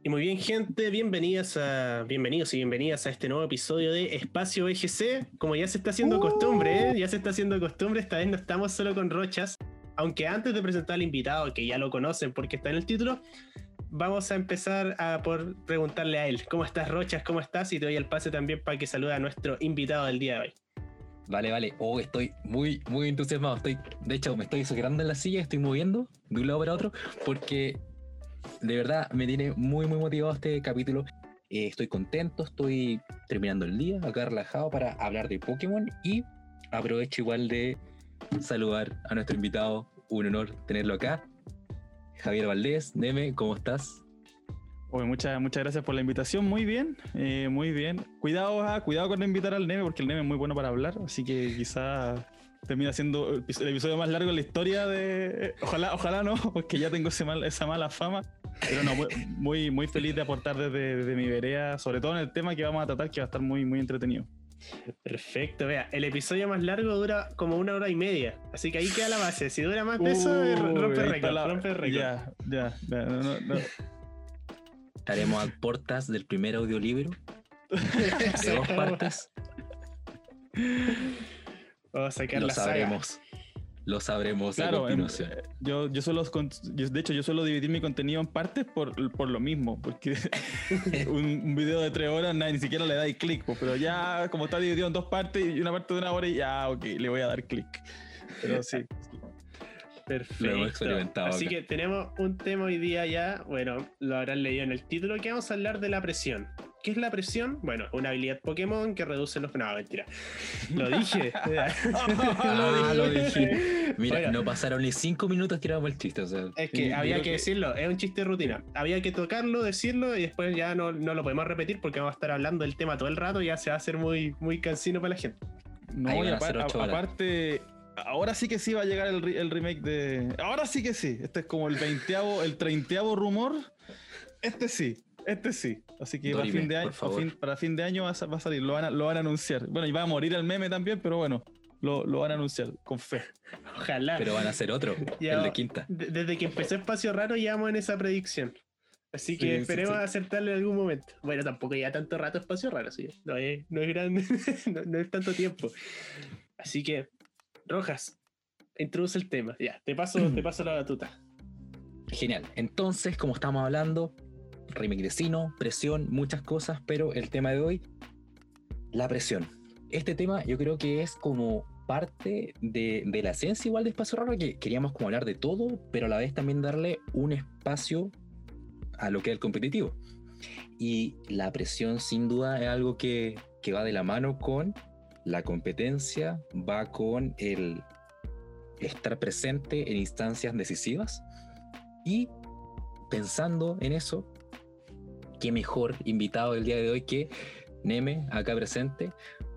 Y muy bien, gente, bienvenidas a, bienvenidos y bienvenidas a este nuevo episodio de Espacio BGC. Como ya se está haciendo costumbre, ¿eh? ya se está haciendo costumbre, esta vez no estamos solo con Rochas. Aunque antes de presentar al invitado, que ya lo conocen porque está en el título, vamos a empezar a por preguntarle a él. ¿Cómo estás, Rochas? ¿Cómo estás? Y te doy el pase también para que salude a nuestro invitado del día de hoy. Vale, vale. Oh, estoy muy, muy entusiasmado. Estoy, de hecho, me estoy sujetando en la silla, estoy moviendo de un lado para otro, porque de verdad me tiene muy, muy motivado este capítulo. Eh, estoy contento, estoy terminando el día, acá relajado para hablar de Pokémon y aprovecho igual de saludar a nuestro invitado. Un honor tenerlo acá. Javier Valdés, Neme, ¿cómo estás? Oye, muchas, muchas gracias por la invitación, muy bien, eh, muy bien. Cuidado, ah, cuidado con invitar al Neme, porque el Neme es muy bueno para hablar, así que quizá termina siendo el episodio más largo de la historia de... Ojalá, ojalá no, porque ya tengo ese mal, esa mala fama. Pero no, muy, muy feliz de aportar desde, desde mi vereda, sobre todo en el tema que vamos a tratar, que va a estar muy, muy entretenido. Perfecto, vea, el episodio más largo dura como una hora y media, así que ahí queda la base. Si dura más de eso, rompe récord, rompe récord. Ya, ya, ya no, no. Estaremos a portas del primer audiolibro de dos partes. Vamos a sacar Lo la sabremos. saga. Lo sabremos Claro, a em, continuación. eh, yo, yo yo- de hecho, yo suelo dividir mi contenido en partes por, por lo mismo, porque un, un video de tres horas nada, ni siquiera le dais clic, pues, pero ya como está dividido en dos partes y una parte de una hora, y ya, ok, le voy a dar clic. Pero sí, Perfecto. Lo hemos experimentado Así acá. que tenemos un tema hoy día ya, bueno, lo habrán leído en el título, que vamos a hablar de la presión. ¿Qué es la presión? Bueno, una habilidad Pokémon que reduce los... No, mentira. Lo dije. Ah, lo dije. Mira, Oiga. no pasaron ni cinco minutos tirábamos el chiste. O sea, Es que había que que- decirlo, es un chiste de rutina. Había que tocarlo, decirlo y después ya no, no lo podemos repetir porque vamos a estar hablando del tema todo el rato y ya se va a hacer muy, muy cansino para la gente. No, Ahí y van a apar- ser ocho a- horas. aparte, ahora sí que sí va a llegar el, el remake de. Ahora sí que sí. Este es como el veinteavo, el treintaavo rumor. Este sí, este sí. Así que para fin, de año, por favor. para fin- para fin de año va a, sa- va a salir, lo van a, lo van a anunciar. Bueno, y va a morir el meme también, pero bueno, lo, lo van a anunciar con fe. Ojalá. pero van a hacer otro, Ya, el de quinta. de- Desde que empezó Espacio Raro llevamos en esa predicción. Así Sí, que sí, esperemos sí. acertarlo en algún momento. Bueno, tampoco ya tanto rato Espacio Raro, sí. No es, no es grande, no, no es tanto tiempo. Así que, Rojas, introduce el tema. Ya, te paso, te paso la batuta. Genial. Entonces, como estamos hablando, remake de Sino, presión, muchas cosas, pero el tema de hoy, la presión. Este tema yo creo que es como parte de, de la esencia igual de Espacio Raro, que queríamos como hablar de todo, pero a la vez también darle un espacio a lo que es el competitivo. Y la presión sin duda es algo que, que va de la mano con la competencia, va con el estar presente en instancias decisivas y pensando en eso, qué mejor invitado el día de hoy que Neme, acá presente.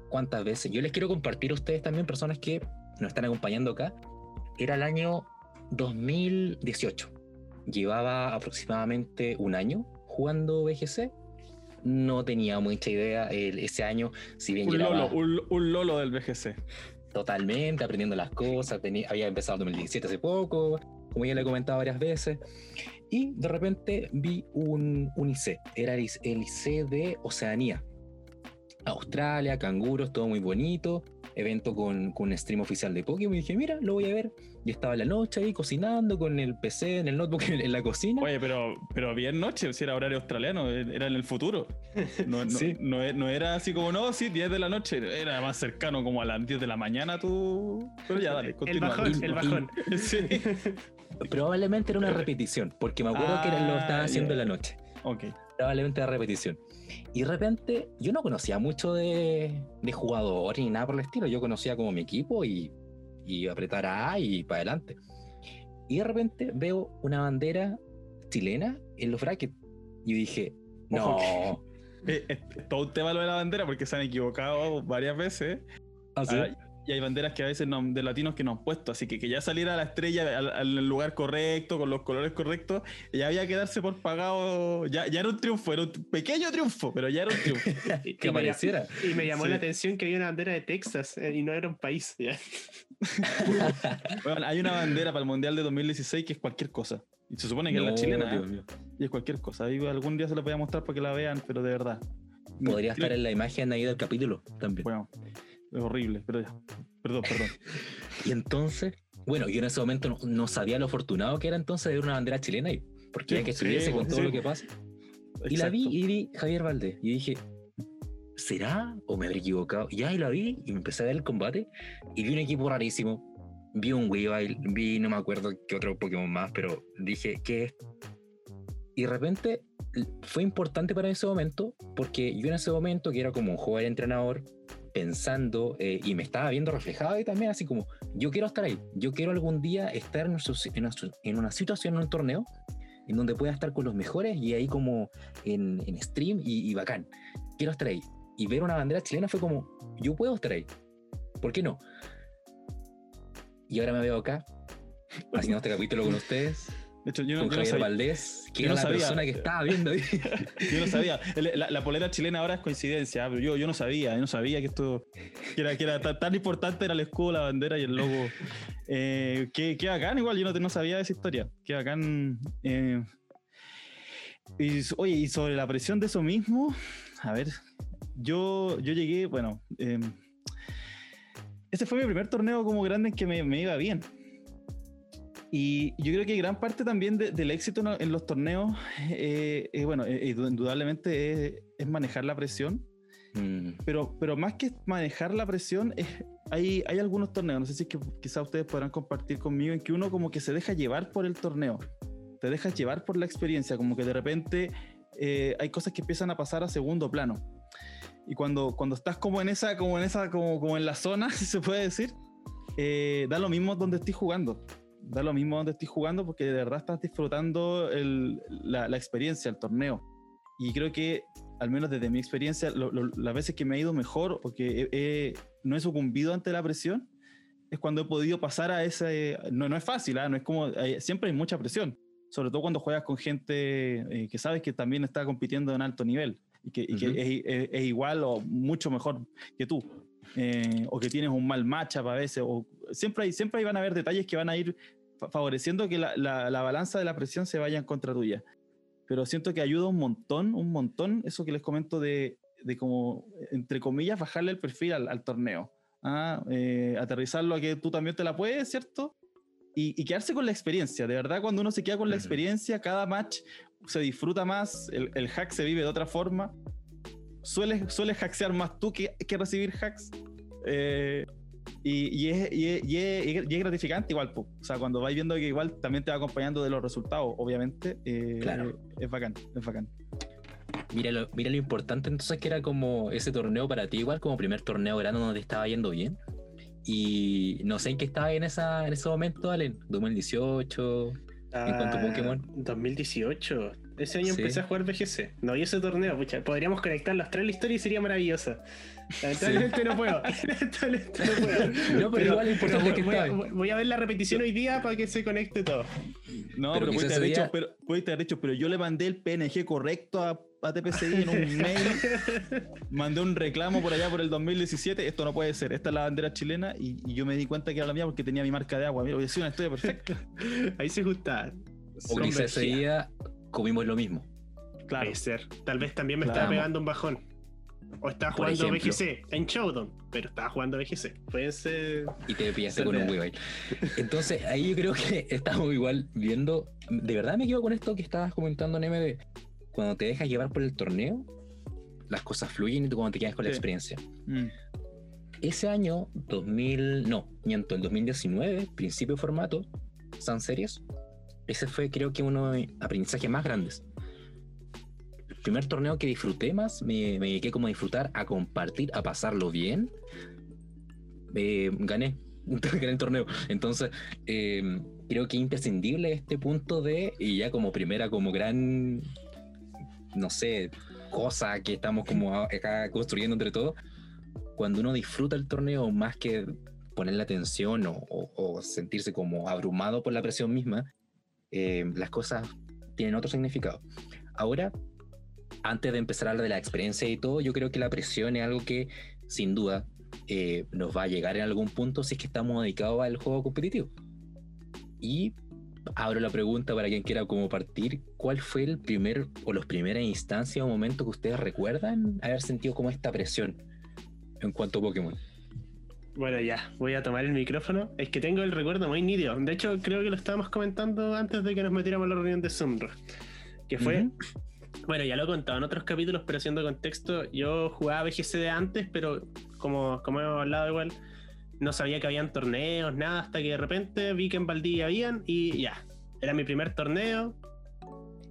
¿Cuántas veces? Yo les quiero compartir a ustedes también, personas que nos están acompañando acá. Era el año 2018. Llevaba aproximadamente un año jugando BGC. No tenía mucha idea el- ese año, si bien Un lolo, un, un lolo del BGC. totalmente aprendiendo las cosas. tenía- había empezado en 2017 hace poco, como ya le he comentado varias veces. Y de repente vi un, un IC. Era el IC el IC de Oceanía. Australia, canguros, todo muy bonito. Evento con, con un stream oficial de Pokémon. Y dije, mira, lo voy a ver. Yo estaba en la noche ahí cocinando con el PC, en el notebook, en, en la cocina. Oye, pero, pero bien noche, si era horario australiano, era en el futuro. No, no, Sí. no, no era así como, no, sí, 10 de la noche, era más cercano como a las 10 de la mañana tú. Pero ya, dale, El continúa. bajón, el bajón. Sí, Probablemente era una repetición, porque me acuerdo que era- lo estaba Ah, haciendo ya. en la noche. ok. probablemente de repetición. Y de repente, yo no conocía mucho de, de jugadores ni nada por el estilo. Yo conocía como mi equipo y, y apretar A y para adelante. Y de repente veo una bandera chilena en los brackets. Y dije, no. Ojo Eh, eh, todo un tema lo de la bandera porque se han equivocado varias veces. ¿Así? Ah, y hay banderas que a veces no- de latinos que no han puesto. Así que que ya saliera la estrella al, al lugar correcto, con los colores correctos, ya había que darse por pagado. Ya, ya era un triunfo, era un pequeño triunfo, pero ya era un triunfo. Y- que y me apareciera. Y me llamó Sí. la atención que había una bandera de Texas eh, y no era un país. ya. Bueno, hay una bandera para el Mundial de 2016 que es cualquier cosa. Y se supone que es la chilena. ¿eh? Y es cualquier cosa. Ahí algún día se los voy a mostrar para que la vean, pero de verdad. Podría estar en la imagen ahí del capítulo también. Bueno, es horrible, pero ya. Perdón, perdón. y entonces, bueno, yo en ese momento no, sabía lo afortunado que era entonces de ver una bandera chilena ahí, porque hay que subirse con todo lo que pasa. Y la vi y vi Javier Valdés y dije, ¿será o me habré equivocado? Y ahí la vi y me empecé a ver el combate y vi un equipo rarísimo. Vi un Weavile, vi no me acuerdo qué otro Pokémon más, pero dije, ¿qué es? Y de repente fue importante para ese momento porque yo en ese momento, que era como un joven entrenador, pensando eh, y me estaba viendo reflejado ahí también, así como, yo quiero estar ahí, yo quiero algún día estar en, en una situación, en un torneo, en donde pueda estar con los mejores y ahí como en, en stream y, y, bacán, quiero estar ahí. Y ver una bandera chilena fue como, yo puedo estar ahí, ¿por qué no? Y ahora me veo acá, haciendo este capítulo con ustedes. De hecho, yo no, con Javier Valdés, que era la persona que estaba viendo yo no sabía. La, polera chilena ahora es coincidencia, pero yo, yo no sabía, yo no sabía que esto que era, que era tan, importante era el escudo, la bandera y el logo. Eh, qué, qué, bacán, igual, yo no, no sabía esa historia. Qué bacán. Eh, y, oye, y sobre la presión de eso mismo, a ver, yo, yo llegué, bueno, eh, este fue mi primer torneo como grande en que me, me iba bien. Y yo creo que gran parte también del éxito en, los torneos, eh, eh, bueno, eh, indudablemente es, manejar la presión. Mm. Pero, pero más que manejar la presión, es, hay, hay algunos torneos, no sé si es que quizás ustedes podrán compartir conmigo, en que uno como que se deja llevar por el torneo, te dejas llevar por la experiencia, como que de repente hay cosas que empiezan a pasar a segundo plano. Y cuando, cuando estás como en esa, como en esa, como, como en la zona, si se puede decir, da lo mismo donde estés jugando da lo mismo donde estés jugando porque de verdad estás disfrutando la, experiencia, el torneo. Y creo que, al menos desde mi experiencia, las veces que me ha ido mejor o que no he sucumbido ante la presión, es cuando he podido pasar a ese... No, no es fácil, ¿ah? no es como... siempre hay mucha presión, sobre todo cuando juegas con gente eh, que sabes que también está compitiendo en alto nivel y que, es, igual o mucho mejor que tú. Eh, o que tienes un mal matchup a veces, o siempre, hay, siempre van a haber detalles que van a ir favoreciendo que la, la, balanza de la presión se vaya en contra tuya. Pero siento que ayuda un montón, un montón, eso que les comento de, de como, entre comillas, bajarle el perfil al, torneo. ¿ah? Eh, aterrizarlo a que tú también te la puedes, ¿cierto? Y, quedarse con la experiencia. De verdad, cuando uno se queda con la experiencia, cada match se disfruta más, el, el hack se vive de otra forma. Sueles, sueles hackear más tú que, que recibir hacks. Eh, y, es, y, es, gratificante igual, o sea, cuando vais viendo que igual también te va acompañando de los resultados, obviamente, eh, claro. es bacán, es bacán. Mira lo, mira lo importante entonces que era como ese torneo para ti igual, como primer torneo grande donde estaba yendo bien. Y no sé en qué estaba en, esa, en ese momento, Allen, 2018, en cuanto a Pokémon. 2018, ese año empecé a jugar BGC. No vi ese torneo, pucha. Podríamos conectar los tres la historia y sería maravillosa. Lamentablemente no puedo. Lamentablemente no puedo. No, pero, igual es importante que voy, a, voy a ver la repetición hoy día para que se conecte todo. No, pero, pero, haber hecho, pero, haber hecho, pero yo le mandé el PNG correcto a, a TPCI en un mail. mandé un reclamo por allá por el 2017. Esto no puede ser. Esta es la bandera chilena y, yo me di cuenta que era la mía porque tenía mi marca de agua. Mira, hubiera sido una historia perfecta. Ahí se justa. O quizás ese día comimos lo mismo. Claro. Puede ser. Tal vez también me estaba pegando un bajón. O estaba jugando BGC en Showdown, pero estaba jugando BGC. Puede ser. Y te pillaste con un Weavile. Entonces, ahí yo creo que estamos igual viendo. De verdad me equivoco con esto que estabas comentando en MD. Cuando te dejas llevar por el torneo, las cosas fluyen y tú cuando te quedas con la experiencia. Mm. Ese año, 2000, no, miento, el 2019, principio de formato, Sun Series, ese fue creo que uno de aprendizajes más grandes. Primer torneo que disfruté más, me, me dediqué como a disfrutar, a compartir, a pasarlo bien. Eh, gané, gané el torneo. Entonces, eh, creo que es imprescindible este punto de, y ya como primera, como gran, no sé, cosa que estamos como acá construyendo entre todos, cuando uno disfruta el torneo más que poner la atención o, o, sentirse como abrumado por la presión misma, eh, las cosas tienen otro significado. Ahora, antes de empezar a hablar de la experiencia y todo, yo creo que la presión es algo que sin duda eh, nos va a llegar en algún punto si es que estamos dedicados al juego competitivo. Y abro la pregunta para quien quiera como partir. ¿Cuál fue el primer o las primeras instancias o momentos que ustedes recuerdan haber sentido como esta presión en cuanto a Pokémon? Bueno, ya, voy a tomar el micrófono. Es que tengo el recuerdo muy nítido. De hecho, creo que lo estábamos comentando antes de que nos metiéramos a la reunión de Zoom. Que fue. Bueno, ya lo he contado en otros capítulos, pero haciendo contexto, yo jugaba BGC antes, pero como, como hemos hablado igual, no sabía que habían torneos, nada, hasta que de repente vi que en Valdivia habían y ya. Era mi primer torneo.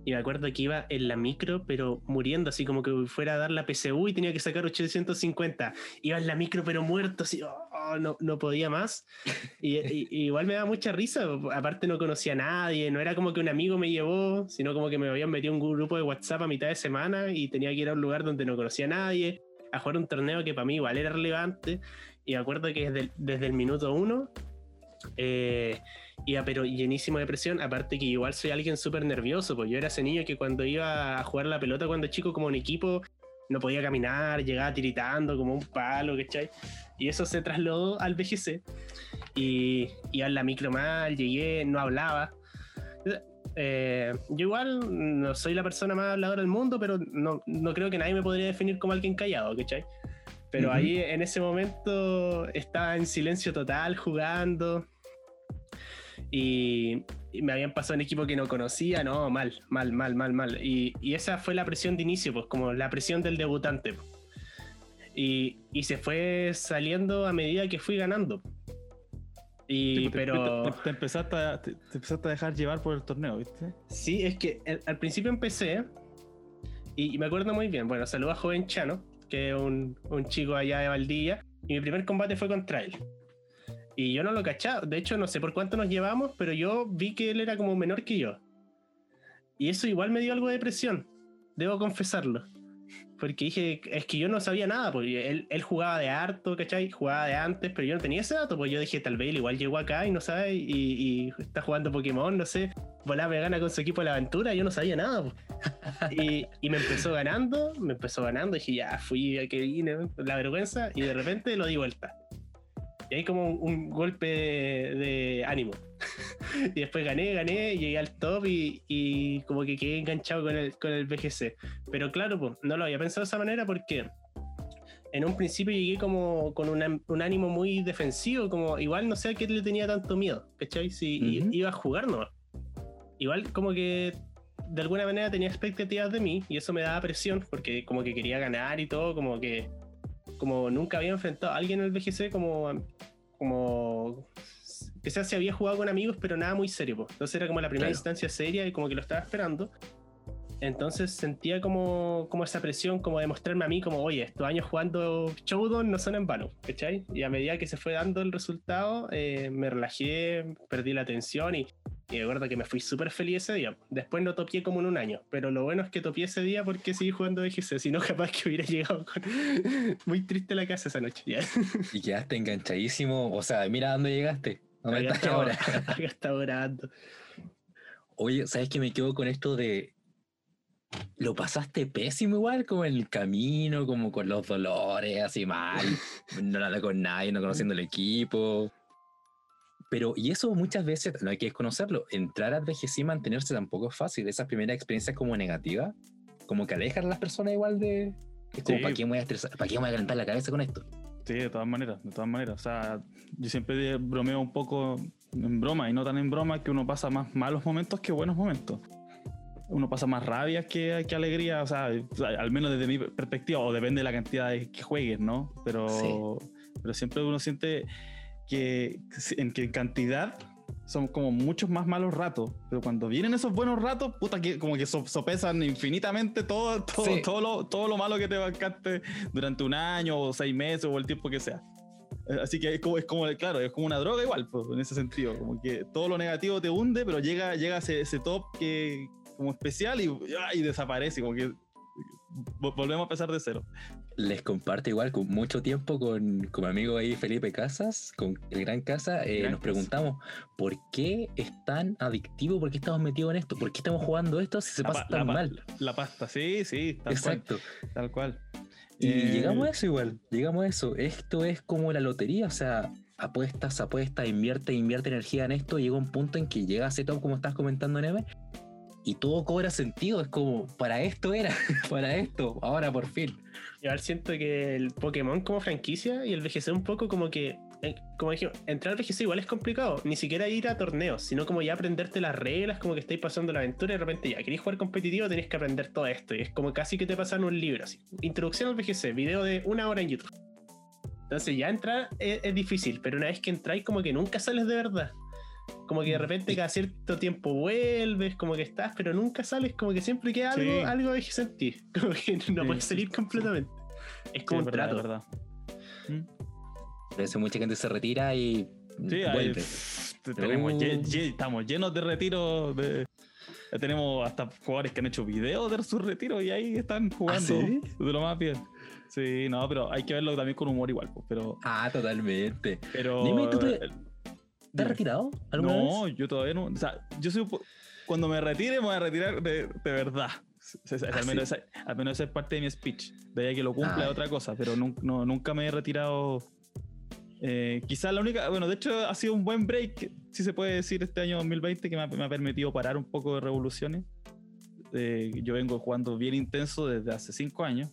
Y me acuerdo que iba en la micro, pero muriendo, así como que fuera a dar la PSU y tenía que sacar 850. Iba en la micro, pero muerto, así, oh, no, no podía más. Y, y- igual me daba mucha risa, aparte no conocía a nadie, no era como que un amigo me llevó, sino como que me habían metido un grupo de WhatsApp a mitad de semana y tenía que ir a un lugar donde no conocía a nadie, a jugar un torneo que para mí igual era relevante. Y me acuerdo que desde el, desde el minuto uno eh, iba pero llenísimo de presión, aparte que igual soy alguien súper nervioso, pues yo era ese niño que cuando iba a jugar la pelota cuando chico como en equipo no podía caminar, llegaba tiritando como un palo, ¿cachai? Y eso se trasladó al BGC y iba en la micro mal, llegué, no hablaba. Eh, yo igual no soy la persona más habladora del mundo, pero no, no creo que nadie me podría definir como alguien callado, ¿cachai? Pero Ujú. ahí en ese momento estaba en silencio total jugando y, y me habían pasado en equipo que no conocía, no, mal, mal, mal, mal, mal. Y, y esa fue la presión de inicio, pues como la presión del debutante. pues. Y, y se fue saliendo a medida que fui ganando. Y, Sí, pues, te- pero... te, te empezaste a, te, te empezaste a dejar llevar por el torneo, ¿viste? Sí, es que al, al principio empecé y, y me acuerdo muy bien. Bueno, saludo a Joven Chano, que es un, un chico allá de Valdivia, y mi primer combate fue contra él. Y yo no lo cachaba, de hecho no sé por cuánto nos llevamos, pero yo vi que él era como menor que yo. Y eso igual me dio algo de presión, debo confesarlo. Porque dije, es que yo no sabía nada, porque él, él jugaba de harto, ¿cachai? Jugaba de antes, pero yo no tenía ese dato, pues yo dije, tal vez él igual llegó acá y no sabe, y, y está jugando Pokémon, no sé, volá me gana con su equipo de la aventura, yo no sabía nada. pues. Y, y me empezó ganando, me empezó ganando, dije, ya fui a que vine, la vergüenza, y de repente lo di vuelta. Y ahí como un, golpe de, de ánimo. y después gané, gané, llegué al top y, y como que quedé enganchado con el, con el BGC. Pero claro, pues, no lo había pensado de esa manera porque en un principio llegué como con una- un ánimo muy defensivo, como igual no sé a qué le tenía tanto miedo, ¿cachai? Si i- Ujú. iba a jugar nomás. Igual como que de alguna manera tenía expectativas de mí y eso me daba presión porque como que quería ganar y todo, como que como nunca había enfrentado a alguien en el BGC como como quizás se había jugado con amigos pero nada muy serio pues. entonces era como la primera Claro. instancia seria y como que lo estaba esperando entonces sentía como, como esa presión, como de mostrarme a mí, como, oye, estos años jugando Showdown no son en vano, ¿cachai? Y a medida que se fue dando el resultado, eh, me relajé, perdí la tensión y, y de verdad que me fui súper feliz ese día. Después no topié como en un año, pero lo bueno es que topié ese día porque seguí jugando DGC, si no capaz que hubiera llegado con... muy triste a la casa esa noche. Ya. Y quedaste enganchadísimo. O sea, mira dónde llegaste. ¿Dónde Acá estás ahora? acá estaba grabando. Oye, ¿sabes qué me quedo con esto de. Lo pasaste pésimo igual, como en el camino, como con los dolores, así mal, no nada con nadie, no conociendo el equipo. Pero, y eso muchas veces, no hay que desconocerlo, entrar al VGC y mantenerse tampoco es fácil. Esas primeras experiencias como negativas, como que alejan a las personas igual de... Es como, Sí. ¿para qué me voy a estresar? ¿Para qué me voy a calentar la cabeza con esto? Sí, de todas maneras, de todas maneras. O sea, yo siempre bromeo un poco en broma y no tan en broma que uno pasa más malos momentos que buenos momentos. Uno pasa más rabia que, que alegría, o sea, al menos desde mi perspectiva, o depende de la cantidad de que juegues, ¿no? Pero, pero siempre uno siente que en que cantidad son como muchos más malos ratos, pero cuando vienen esos buenos ratos, puta que como que so- sopesan infinitamente todo, todo, Sí. todo, lo, todo lo malo que te bancaste durante un año o seis meses o el tiempo que sea. Eh, Así que es como, es como, claro, es como una droga igual, pues, en ese sentido, como que todo lo negativo te hunde, pero llega, llega ese, ese top que como especial y, ¡ah! y desaparece, como que volvemos a empezar de cero. Les comparto igual con mucho tiempo con, con mi amigo ahí Felipe Casas, con el Gran Casa, eh, Gran nos Casa. preguntamos por qué es tan adictivo, por qué estamos metidos en esto, por qué estamos jugando esto si se La pasa pa- la tan pa- mal. La pasta, sí, sí, tal Exacto. cual. Tal cual. Y Eh, llegamos a eso igual, llegamos a eso. Esto es como la lotería, o sea, apuestas, apuestas, invierte, invierte energía en esto, llega un punto en que llega a setup, como estás comentando, Neme, y todo cobra sentido. Es como, para esto era, para esto, ahora por fin. Igual siento que el Pokémon como franquicia y el VGC un poco como que, eh, como dije, entrar al VGC igual es complicado. Ni siquiera ir a torneos, sino como ya aprenderte las reglas, como que estáis pasando la aventura y de repente ya queréis jugar competitivo, tenéis que aprender todo esto. Y es como casi que te pasan un libro así. Introducción al VGC, video de una hora en YouTube. Entonces ya entrar es, es difícil, pero una vez que entráis como que nunca sales de verdad. Como que de repente cada cierto tiempo vuelves, como que estás, pero nunca sales, como que siempre queda algo, Sí. algo de sentir. Como que no Sí. puedes salir completamente. Es Sí, como un verdad, trato. verdad. Mm. Por eso mucha gente se retira y Sí, ahí, vuelve. te- tenemos, Uh. lle- lle- estamos llenos de retiros. De, ya tenemos hasta jugadores que han hecho videos de sus retiros y ahí están jugando ¿Ah, sí? de lo más bien. Sí, no, pero hay que verlo también con humor igual. pues, Pero, Ah, totalmente. pero Dime, ¿tú te- el- ¿Te has Dime. retirado no, vez? yo todavía no. O sea, yo soy, cuando me retire, me voy a retirar de, de verdad. O sea, Ah, al, menos sí. esa, al menos esa es parte de mi speech. De ahí que lo cumpla Ah, es otra cosa, pero nun- no, nunca me he retirado. Eh, quizás la única, bueno, de hecho ha sido un buen break, si se puede decir, este año 2020 que me ha, me ha permitido parar un poco de revoluciones. Eh, yo vengo jugando bien intenso desde hace cinco años,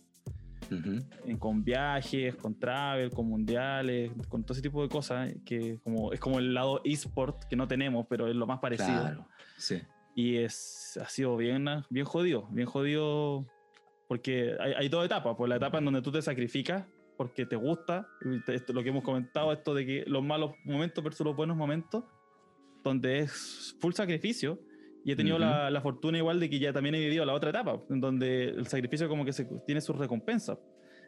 En- con viajes, con travel, con mundiales, con todo ese tipo de cosas, que como, es como el lado eSport que no tenemos, pero es lo más parecido. Claro, sí. Y es, ha sido bien, bien jodido, bien jodido, porque hay, hay dos etapas, pues la etapa en donde tú te sacrificas porque te gusta, esto, lo que hemos comentado, esto de que los malos momentos versus los buenos momentos, donde es full sacrificio, y he tenido Ujú. la, la fortuna igual de que ya también he vivido la otra etapa, en donde el sacrificio como que se, tiene sus recompensas,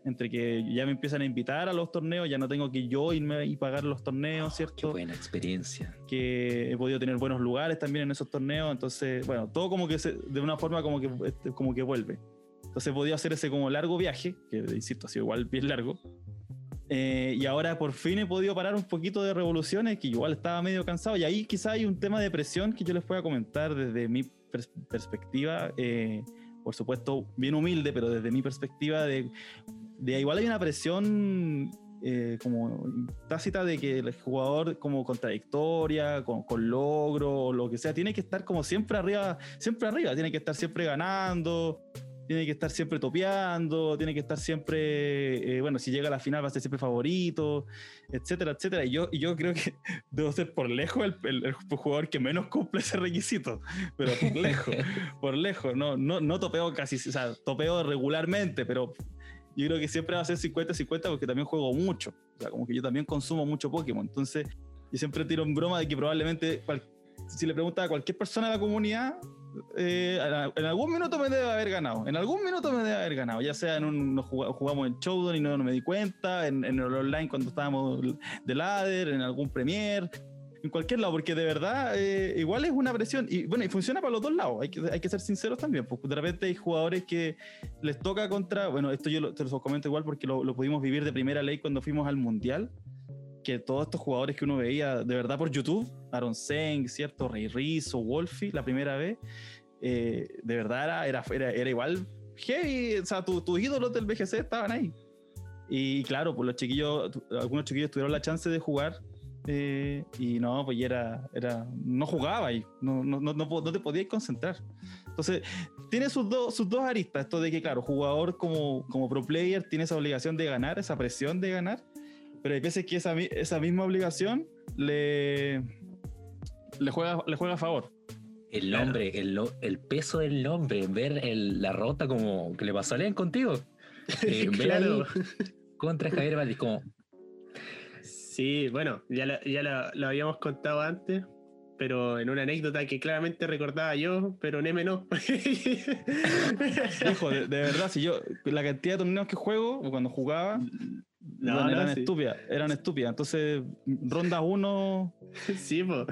entre que ya me empiezan a invitar a los torneos, ya no tengo que yo irme y pagar los torneos, Qué ¿cierto? buena experiencia. que he podido tener buenos lugares también en esos torneos, entonces, bueno, todo como que se- de una forma como que, este, como que vuelve. Entonces he podido hacer ese como largo viaje, que insisto, ha sido igual bien largo. Eh, y ahora por fin he podido parar un poquito de revoluciones, que igual estaba medio cansado. Y ahí quizá hay un tema de presión que yo les pueda comentar desde mi pers- perspectiva. eh, por supuesto, bien humilde, pero desde mi perspectiva de, de igual hay una presión eh, como tácita de que el jugador como contradictoria, con, con logro lo que sea, tiene que estar como siempre arriba, siempre arriba, tiene que estar siempre ganando, tiene que estar siempre topeando, tiene que estar siempre, eh, bueno, si llega a la final va a ser siempre favorito, etcétera, etcétera. Y yo, y yo creo que debo ser por lejos el, el- el jugador que menos cumple ese requisito, pero por lejos, por lejos, no, no, no topeo casi, o sea, topeo regularmente, pero yo creo que siempre va a ser 50-50 porque también juego mucho. O sea, como que yo también consumo mucho Pokémon. Entonces, yo siempre tiro en broma de que probablemente, si le preguntas a cualquier persona de la comunidad, eh, en algún minuto me debe haber ganado. En algún minuto me debe haber ganado. Ya sea en un. jugamos en Showdown y no, no me di cuenta, en, en el online cuando estábamos de ladder, en algún Premier. En cualquier lado, porque de verdad eh, igual es una presión. Y bueno, y funciona para los dos lados. Hay que, hay que ser sinceros también. Porque de repente hay jugadores que les toca contra. Bueno, esto yo lo- te lo comento igual porque lo, lo pudimos vivir de primera ley cuando fuimos al Mundial. Que todos estos jugadores que uno veía de verdad por YouTube, Aaron Seng, ¿cierto? Rey Rizzo, Wolfie, la primera vez, eh, de verdad era, era, era, era igual heavy. O sea, tu- tus ídolos del BGC estaban ahí. Y claro, pues los chiquillos, tu- algunos chiquillos tuvieron la chance de jugar. eh, y no, pues era, era. No jugaba y no, no, no, no te podías concentrar. Entonces, tiene sus, dos sus dos aristas. Esto de que, claro, jugador como, como pro player tiene esa obligación de ganar, esa presión de ganar. Pero hay veces que esa, esa misma obligación le, le, juega, le juega a favor. El nombre, el, el peso del nombre, ver el- la rota como que le pasó a Len contigo. Eh, claro. contra Javier Valdés, como, Sí, bueno, ya, lo, ya lo, lo habíamos contado antes, pero en una anécdota que claramente recordaba yo, pero Neme no. Hijo, de, de verdad, si yo, la cantidad de torneos que juego, o cuando jugaba, No, bueno, no, eran sí. estúpidas, eran estúpidas. Entonces, ronda uno, Sí, pues.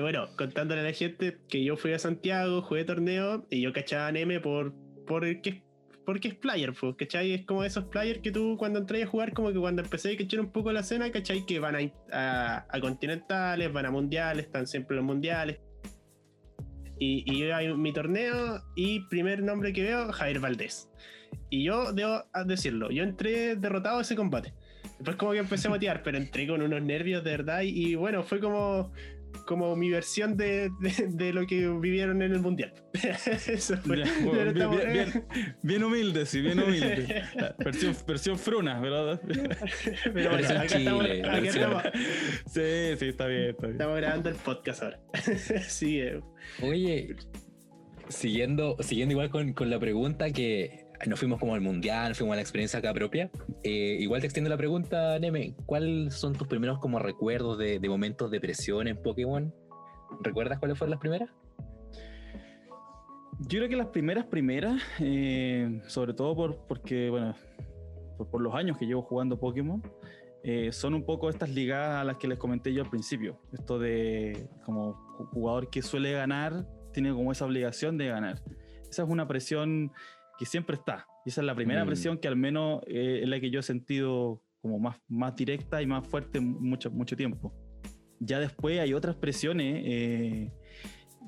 bueno, contándole a la gente que yo fui a Santiago, jugué torneo y yo cachaba a Neme por, por el que porque es player, pues, ¿cachai? Es como esos players que tú cuando entré a jugar, como que cuando empecé a cachar un poco la escena, ¿cachai? Que van a, a, a continentales, van a mundiales, están siempre los mundiales. Y, y yo a mi torneo y primer nombre que veo, Javier Valdés. Y yo debo decirlo, yo entré derrotado a ese combate. Después como que empecé a motivar, pero entré con unos nervios de verdad y, y bueno, fue como como mi versión de, de, de, lo que vivieron en el mundial. Eso fue. Ya, bueno, bien, bien, bien, bien, humilde, sí, bien humilde. versión, versión fruna, ¿verdad? Pero bueno, acá, estamos, acá estamos, Sí, sí, está bien, está bien. Estamos grabando el podcast ahora. sí, eh. Oye, siguiendo, siguiendo igual con, con la pregunta que nos fuimos como al mundial, fuimos a la experiencia acá propia. Eh, igual te extiendo la pregunta, Neme, ¿cuáles son tus primeros como recuerdos de, momentos de presión en Pokémon? ¿Recuerdas cuáles fueron las primeras? Yo creo que las primeras, primeras, eh, sobre todo por, porque, bueno, por, por, los años que llevo jugando Pokémon, eh, son un poco estas ligadas a las que les comenté yo al principio. Esto de como jugador que suele ganar, tiene como esa obligación de ganar. Esa es una presión que siempre está. Y esa es la primera mm. presión que al menos eh, es la que yo he sentido como más, más directa y más fuerte mucho, mucho tiempo. Ya después hay otras presiones, eh,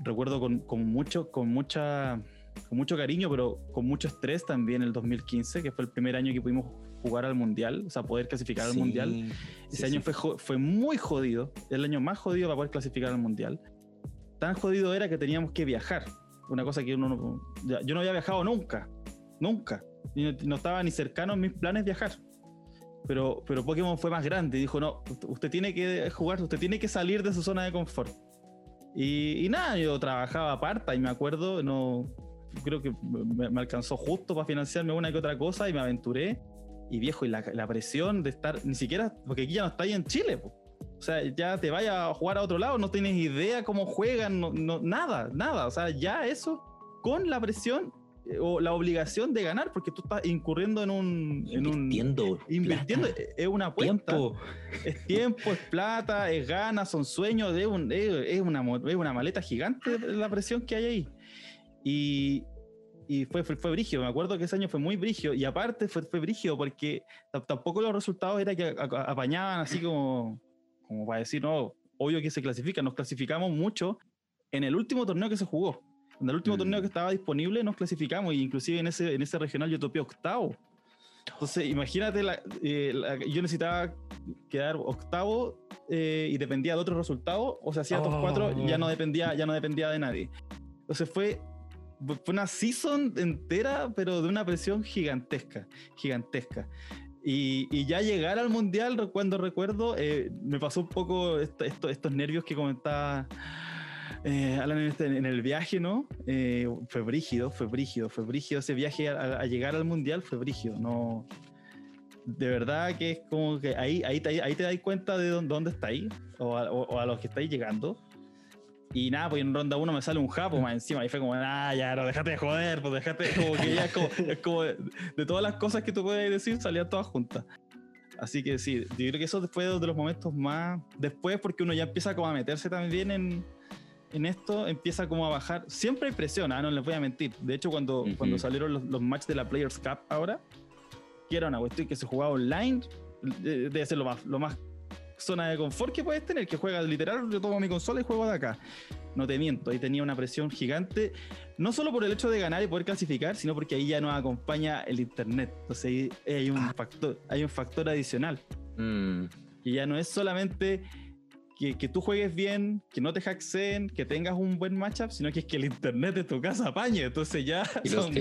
recuerdo con, con, mucho, con, mucha, con mucho cariño, pero con mucho estrés también el 2015, que fue el primer año que pudimos jugar al Mundial, o sea, poder clasificar sí, al Mundial. Ese sí, año sí. Fue, fue muy jodido, el año más jodido para poder clasificar al Mundial. Tan jodido era que teníamos que viajar, una cosa que uno no, yo no había viajado nunca, nunca. No, estaba ni cercano en mis planes viajar. Pero, pero Pokémon fue más grande y dijo, no, usted tiene que jugar, usted tiene que salir de su zona de confort. Y, y nada, yo trabajaba aparte y me acuerdo, no, creo que me, me, alcanzó justo para financiarme una que otra cosa y me aventuré. Y viejo, y la, la presión de estar, ni siquiera, porque aquí ya no está ahí en Chile, po. O sea, ya te vayas a jugar a otro lado, no tienes idea cómo juegan, no, no, nada, nada. O sea, ya eso, con la presión o la obligación de ganar, porque tú estás incurriendo en un. Invirtiendo. En un, invirtiendo es una apuesta. Tiempo. Es tiempo, es plata, es ganas, son sueños, es, un, es, una, es una maleta gigante la presión que hay ahí. Y, y fue, fue, fue brigio, me acuerdo que ese año fue muy brigio, y aparte fue, fue brigio porque tampoco los resultados era que apañaban así como, como para decir, no, obvio que se clasifican, nos clasificamos mucho en el último torneo que se jugó en el último mm. torneo que estaba disponible nos clasificamos, e inclusive en ese, en ese regional yo topé octavo. Entonces, imagínate, la, eh, la, yo necesitaba quedar octavo eh, y dependía de otros resultados, o sea, hacía oh. top 4, ya no, dependía, ya no dependía de nadie. Entonces fue, fue una season entera, pero de una presión gigantesca, gigantesca. Y, y, ya llegar al mundial, cuando recuerdo, eh, me pasó un poco esto, esto, estos nervios que comentaba eh, Alan en, este, en, el viaje, ¿no? Eh, fue brígido, fue brígido, fue brígido. Ese viaje a, a, llegar al mundial fue brígido. No, de verdad que es como que ahí, ahí, ahí te das cuenta de dónde, dónde estáis o, o, o a, los que estáis llegando. Y nada, pues en ronda 1 me sale un japo más encima. Y fue como, ah, ya, no, déjate de joder, pues déjate. Como que ya es como, es como de, de, todas las cosas que tú puedes decir, salían todas juntas. Así que sí, yo creo que eso fue de los momentos más. Después, porque uno ya empieza como a meterse también en, en esto empieza como a bajar. Siempre hay presión, ¿ah? no les voy a mentir. De hecho, cuando, uh -huh. cuando salieron los, los matches de la Players Cup ahora, que era una cuestión que se jugaba online, debe ser lo más, lo más zona de confort que puedes tener, que juegas literal, yo tomo mi consola y juego de acá. No te miento, ahí tenía una presión gigante, no solo por el hecho de ganar y poder clasificar, sino porque ahí ya nos acompaña el internet. Entonces ahí hay un, ah. factor, hay un factor adicional. Mm. Y ya no es solamente que, que, tú juegues bien, que no te hackeen, que tengas un buen matchup, sino que es que el internet de tu casa apañe. Entonces ya y son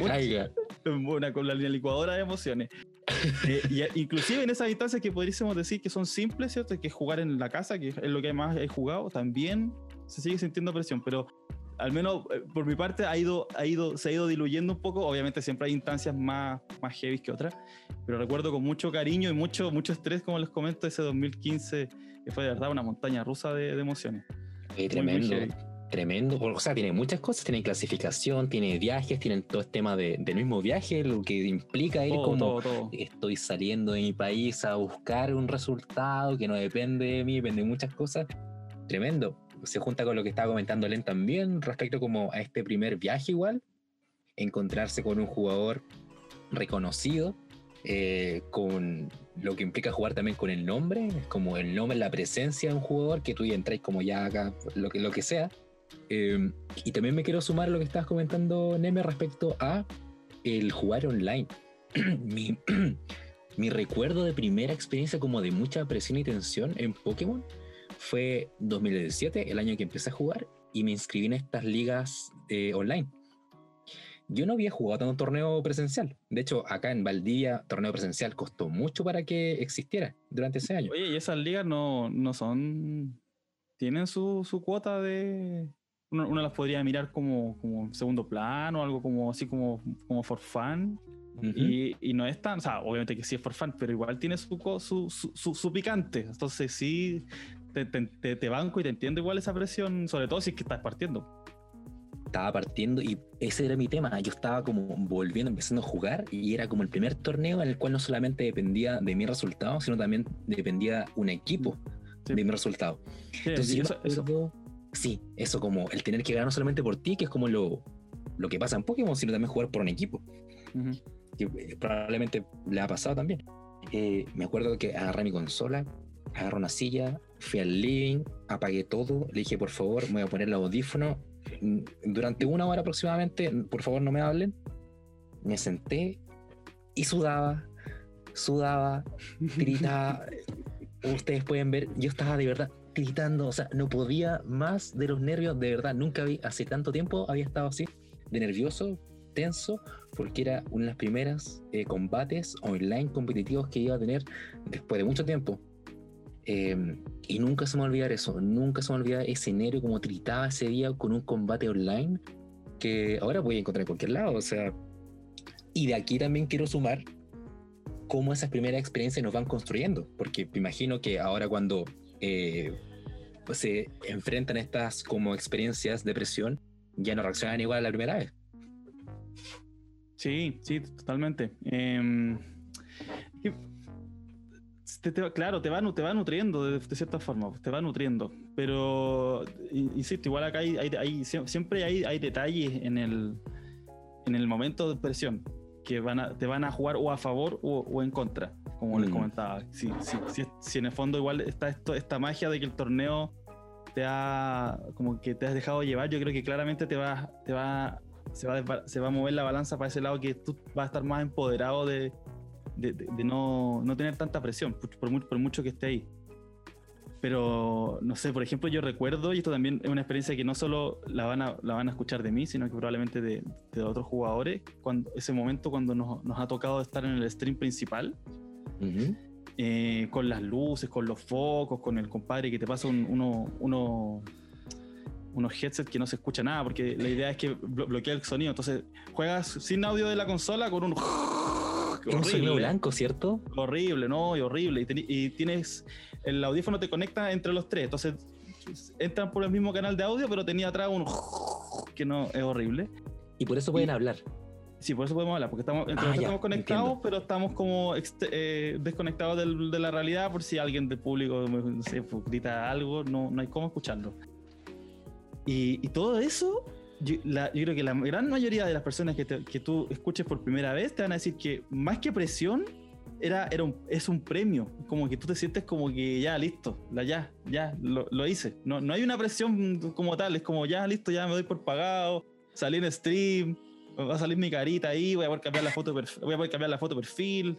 una, con la licuadora de emociones. eh, y, inclusive en esas instancias que podríamos decir que son simples, ¿cierto? Que jugar en la casa, que es lo que más he jugado, también se sigue sintiendo presión, pero al menos eh, por mi parte ha ido, ha ido, se ha ido diluyendo un poco. Obviamente siempre hay instancias más, más heavy que otras, pero recuerdo con mucho cariño y mucho, mucho estrés, como les comento, ese 2015 que fue de verdad una montaña rusa de, de emociones. Tremendo. Muy, muy tremendo, o sea, tiene muchas cosas, tiene clasificación, tiene viajes, tienen todo el tema de, del mismo viaje, lo que implica ir todo, como todo, todo. estoy saliendo de mi país a buscar un resultado que no depende de mí, depende de muchas cosas. Tremendo se junta con lo que estaba comentando Len también respecto como a este primer viaje igual, encontrarse con un jugador reconocido, eh, con lo que implica jugar también con el nombre, como el nombre, la presencia de un jugador que tú ya entráis como ya acá, lo que, lo que sea. Eh, y también me quiero sumar a lo que estabas comentando, Neme, respecto a el jugar online. Mi, Mi recuerdo de primera experiencia como de mucha presión y tensión en Pokémon fue 2017, el año que empecé a jugar y me inscribí en estas ligas eh, online. Yo no había jugado tanto torneo presencial. De hecho, acá en Valdivia, torneo presencial costó mucho para que existiera durante ese año. Oye, y esas ligas no, no son. Tienen su, su cuota de. Uno, uno las podría mirar como, como segundo plano, algo como así como, como for fun. Y, y no es tan. O sea, obviamente que sí es for fun, pero igual tiene su, su, su, su- su picante. Entonces sí. Te, te- te- te banco y te entiendo igual esa presión, sobre todo si es que estás partiendo. Estaba partiendo y ese era mi tema. Yo estaba como volviendo, empezando a jugar y era como el primer torneo en el cual no solamente dependía de mi resultado, sino también dependía un equipo Sí. de mi resultado. Sí, Entonces yo eso- me eso- acuerdo- sí, eso como el tener que ganar no solamente por ti, que es como lo, lo que pasa en Pokémon, sino también jugar por un equipo, Ujú. que eh, probablemente le ha pasado también. Eh, me acuerdo que agarré mi consola, agarré una silla, fui al living, apagué todo, le dije por favor, me voy a poner el audífono. Mm, Durante una hora aproximadamente, por favor no me hablen. Me senté y sudaba, sudaba, gritaba. Ustedes pueden ver, yo estaba de verdad gritando, o sea, no podía más de los nervios, de verdad, nunca vi, hace tanto tiempo había estado así, de nervioso, tenso, porque era una de las primeras eh, combates online competitivos que iba a tener después de mucho tiempo. Eh, y nunca se me va a olvidar eso, nunca se me va a olvidar ese nervio como tritaba ese día con un combate online que ahora voy a encontrar en cualquier lado, o sea, y de aquí también quiero sumar cómo esas primeras experiencias nos van construyendo, porque me imagino que ahora cuando eh, pues se enfrentan estas como experiencias de presión, ya no reaccionan igual a la primera vez. Sí, sí, totalmente. Y- te- te va- claro, te va, te va nutriendo de, de cierta forma, te va nutriendo. Pero, in- insisto, igual acá hay, hay- hay- sie- siempre hay, hay detalles en el, en el momento de presión que van a, te van a jugar o a favor o, o en contra, como les Mm. comentaba. Si, si, si, si en el fondo igual está esto, esta magia de que el torneo te ha, como que te has dejado llevar, yo creo que claramente te va, te va se va, se va a mover la balanza para ese lado que tú vas a estar más empoderado de, de, de- de no, no tener tanta presión, por, por mu- por mucho que esté ahí. Pero, no sé, por ejemplo, yo recuerdo, y esto también es una experiencia que no solo la van a, la van a escuchar de mí, sino que probablemente de, de otros jugadores, cuando, ese momento cuando nos, nos ha tocado estar en el stream principal, Ujú. eh, con las luces, con los focos, con el compadre que te pasa un- uno, uno- unos headsets que no se escucha nada, porque la idea es que blo- bloquea el sonido. Entonces juegas sin audio de la consola con un... Es un sonido horrible, blanco, ¿cierto? horrible, ¿no? Y horrible. Y, teni- y tienes... El audífono te conecta entre los tres. Entonces entran por el mismo canal de audio, pero tenía atrás un... que no es horrible. Y por eso pueden Y- hablar. Sí, por eso podemos hablar, porque estamos, Ah, ya, estamos conectados, entiendo. pero estamos como eh, desconectados del- de la realidad por si alguien del público no sé, grita algo, no, no hay cómo escucharlo. Y, y todo eso, yo, la- yo creo que la gran mayoría de las personas que, te- que tú escuches por primera vez te van a decir que más que presión, era, era un, es un premio, como que tú te sientes como que ya, listo, la, ya, ya, lo, lo hice. No, no hay una presión como tal, es como ya, listo, ya me doy por pagado, salí en stream, va a salir mi carita ahí, voy a poder cambiar la foto, voy a poder cambiar la foto perfil,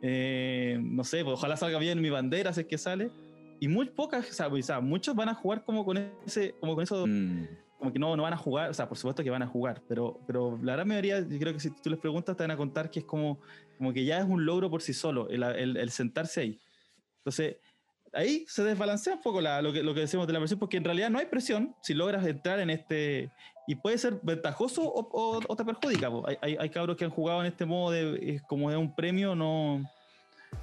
eh, no sé, pues ojalá salga bien mi bandera si es que sale. Y muy pocas, o sea, sea, muchos van a jugar como con ese, como con eso, Mm. Como que no, no van a jugar, o sea, por supuesto que van a jugar, pero, pero la gran mayoría, yo creo que si tú les preguntas, te van a contar que es como, como que ya es un logro por sí solo, el, el- el sentarse ahí. Entonces, ahí se desbalancea un poco la- lo, que, lo que decimos de la presión, porque en realidad no hay presión si logras entrar en este. Y puede ser ventajoso o, o- o te perjudica. Hay, hay, hay cabros que han jugado en este modo de como es un premio, no.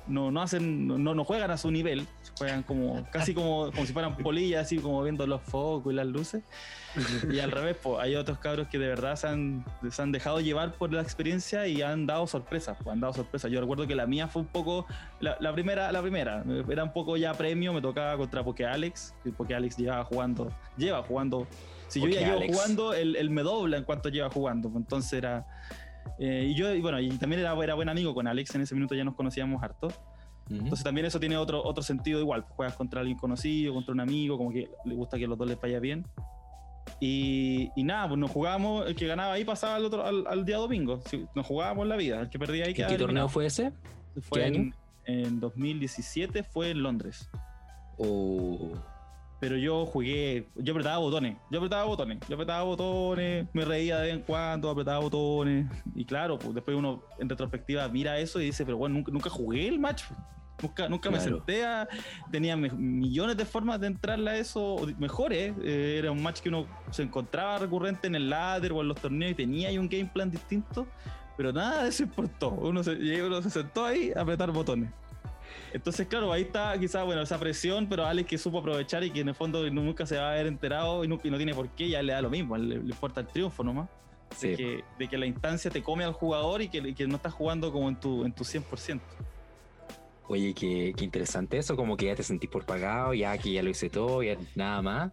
No, no hacen, no, no juegan a su nivel, juegan como casi como, como si fueran polillas, así como viendo los focos y las luces. Y al revés, pues, hay otros cabros que de verdad se han, se han dejado llevar por la experiencia y han dado sorpresas, pues, han dado sorpresas. Yo recuerdo que la mía fue un poco, la, la primera, la primera, era un poco ya premio, me tocaba contra Poké Alex, porque Alex llevaba jugando, lleva jugando. Si yo ya llevo Pokéalex. jugando, él, él me dobla en cuanto lleva jugando. Entonces era. Eh, y yo, y bueno, y también era, era buen amigo con Alex, en ese minuto ya nos conocíamos harto. Ujú. Entonces también eso tiene otro, otro sentido igual. pues, Juegas contra alguien conocido, contra un amigo, como que le gusta que los dos les vaya bien. Y, y nada, pues nos jugábamos, el que ganaba ahí pasaba al, otro, al, al día domingo. Sí, nos jugábamos la vida, el que perdía ahí ¿Qué, qué torneo fue ese? Fue ¿Qué en, año? en 2017, fue en Londres. O Pero yo jugué, yo apretaba botones, yo apretaba botones, yo apretaba botones, me reía de vez en cuando, apretaba botones. Y claro, pues después uno en retrospectiva mira eso y dice, pero bueno, nunca, nunca jugué el match. Nunca, nunca me senté a. Tenía me- millones de formas de entrarle a eso mejores. eh, era un match que uno se encontraba recurrente en el ladder o en los torneos y tenía ahí un game plan distinto. Pero nada de eso importó. Uno se, uno se sentó ahí a apretar botones. Entonces, claro, ahí está quizás, bueno, esa presión, pero Alex que supo aprovechar y que en el fondo nunca se va a haber enterado y no, y no tiene por qué, ya le da lo mismo, le, le importa el triunfo nomás. sí, De, que, de que la instancia te come al jugador y que, y que no estás jugando como en tu, en tu 100%. Oye, qué, qué interesante eso, como que ya te sentís por pagado, ya que ya lo hice todo, ya nada más.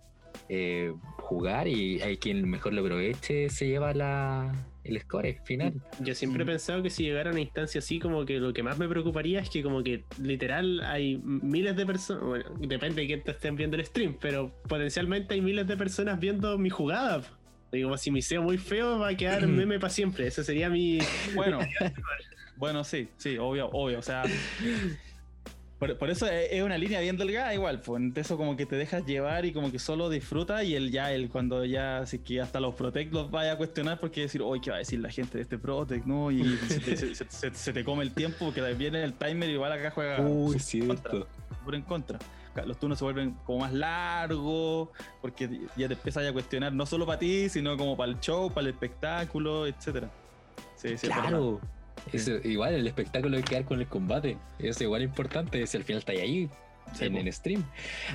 eh, jugar y hay quien mejor lo aproveche, se lleva la, el score final. Yo siempre he Mm. pensado que si llegara a una instancia así, como que lo que más me preocuparía es que como que literal hay miles de personas, bueno, depende de quién te estén viendo el stream, pero potencialmente hay miles de personas viendo mi jugada. como si me hice muy feo va a quedar meme para siempre. Ese sería mi... Bueno, bueno, sí, sí, obvio, obvio. O sea, por, por eso es una línea bien delgada igual. Pues eso como que te dejas llevar y como que solo disfrutas y el ya, el cuando ya, así que hasta los Protect los vaya a cuestionar porque decir, hoy ¿qué va a decir la gente de este Protect? ¿No? Y se te, se- se- se- se te come el tiempo porque viene el timer y igual acá juega Uy, cierto. en contra. Los turnos se vuelven como más largos porque ya te empiezas a cuestionar no solo para ti, sino como para el show, para el espectáculo, etcétera. Sí, sí, verdad. Eso, igual el espectáculo de quedar con el combate. Es igual importante si al final está ahí Sí, en, en stream.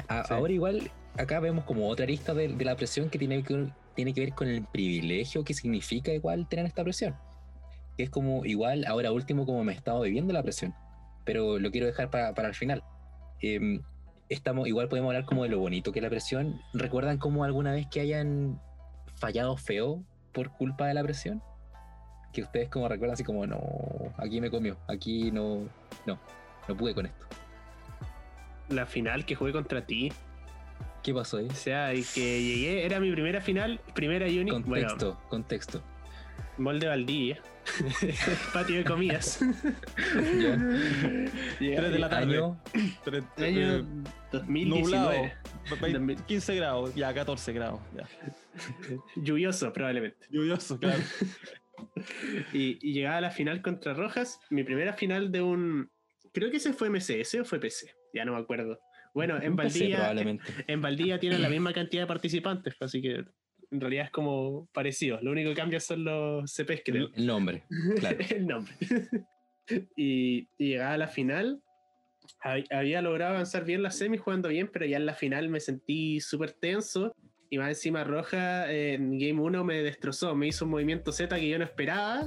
A- Sí. Ahora igual, acá vemos como otra arista de, de la presión que tiene que, tiene que ver con el privilegio que significa igual tener esta presión. Que es como igual, ahora último, como me he estado viviendo la presión. Pero lo quiero dejar para, para el final. Em, estamos, igual podemos hablar como de lo bonito que es la presión. ¿Recuerdan como alguna vez que hayan fallado feo por culpa de la presión? Que ustedes como recuerdan así como, no, aquí me comió, aquí no, no, no pude con esto. La final que jugué contra ti. ¿Qué pasó ahí? O sea, y que llegué, era mi primera final, primera Unity. Bueno, Contexto, contexto. molde Valdivia. Patio de comidas. Ya. Tres de la tarde. Año, Tres- Año eh, 2019. nublado. Ve- 15 grados, ya 14 grados. Ya. Lluvioso, probablemente. Lluvioso, claro. Y, y llegaba a la final contra Rojas. Mi primera final de un. Creo que ese fue MCS o fue PC. Ya no me acuerdo. Bueno, en Valdivia. probablemente. En Valdivia tienen la misma cantidad de participantes, así que en realidad es como parecido. Lo único que cambia son los CPs, creo. El nombre, claro. el nombre. y, y llegaba a la final. hab- Había logrado avanzar bien la semi jugando bien, pero ya en la final me sentí súper tenso. Y más encima Roja eh, en Game 1 me destrozó. Me hizo un movimiento Z que yo no esperaba.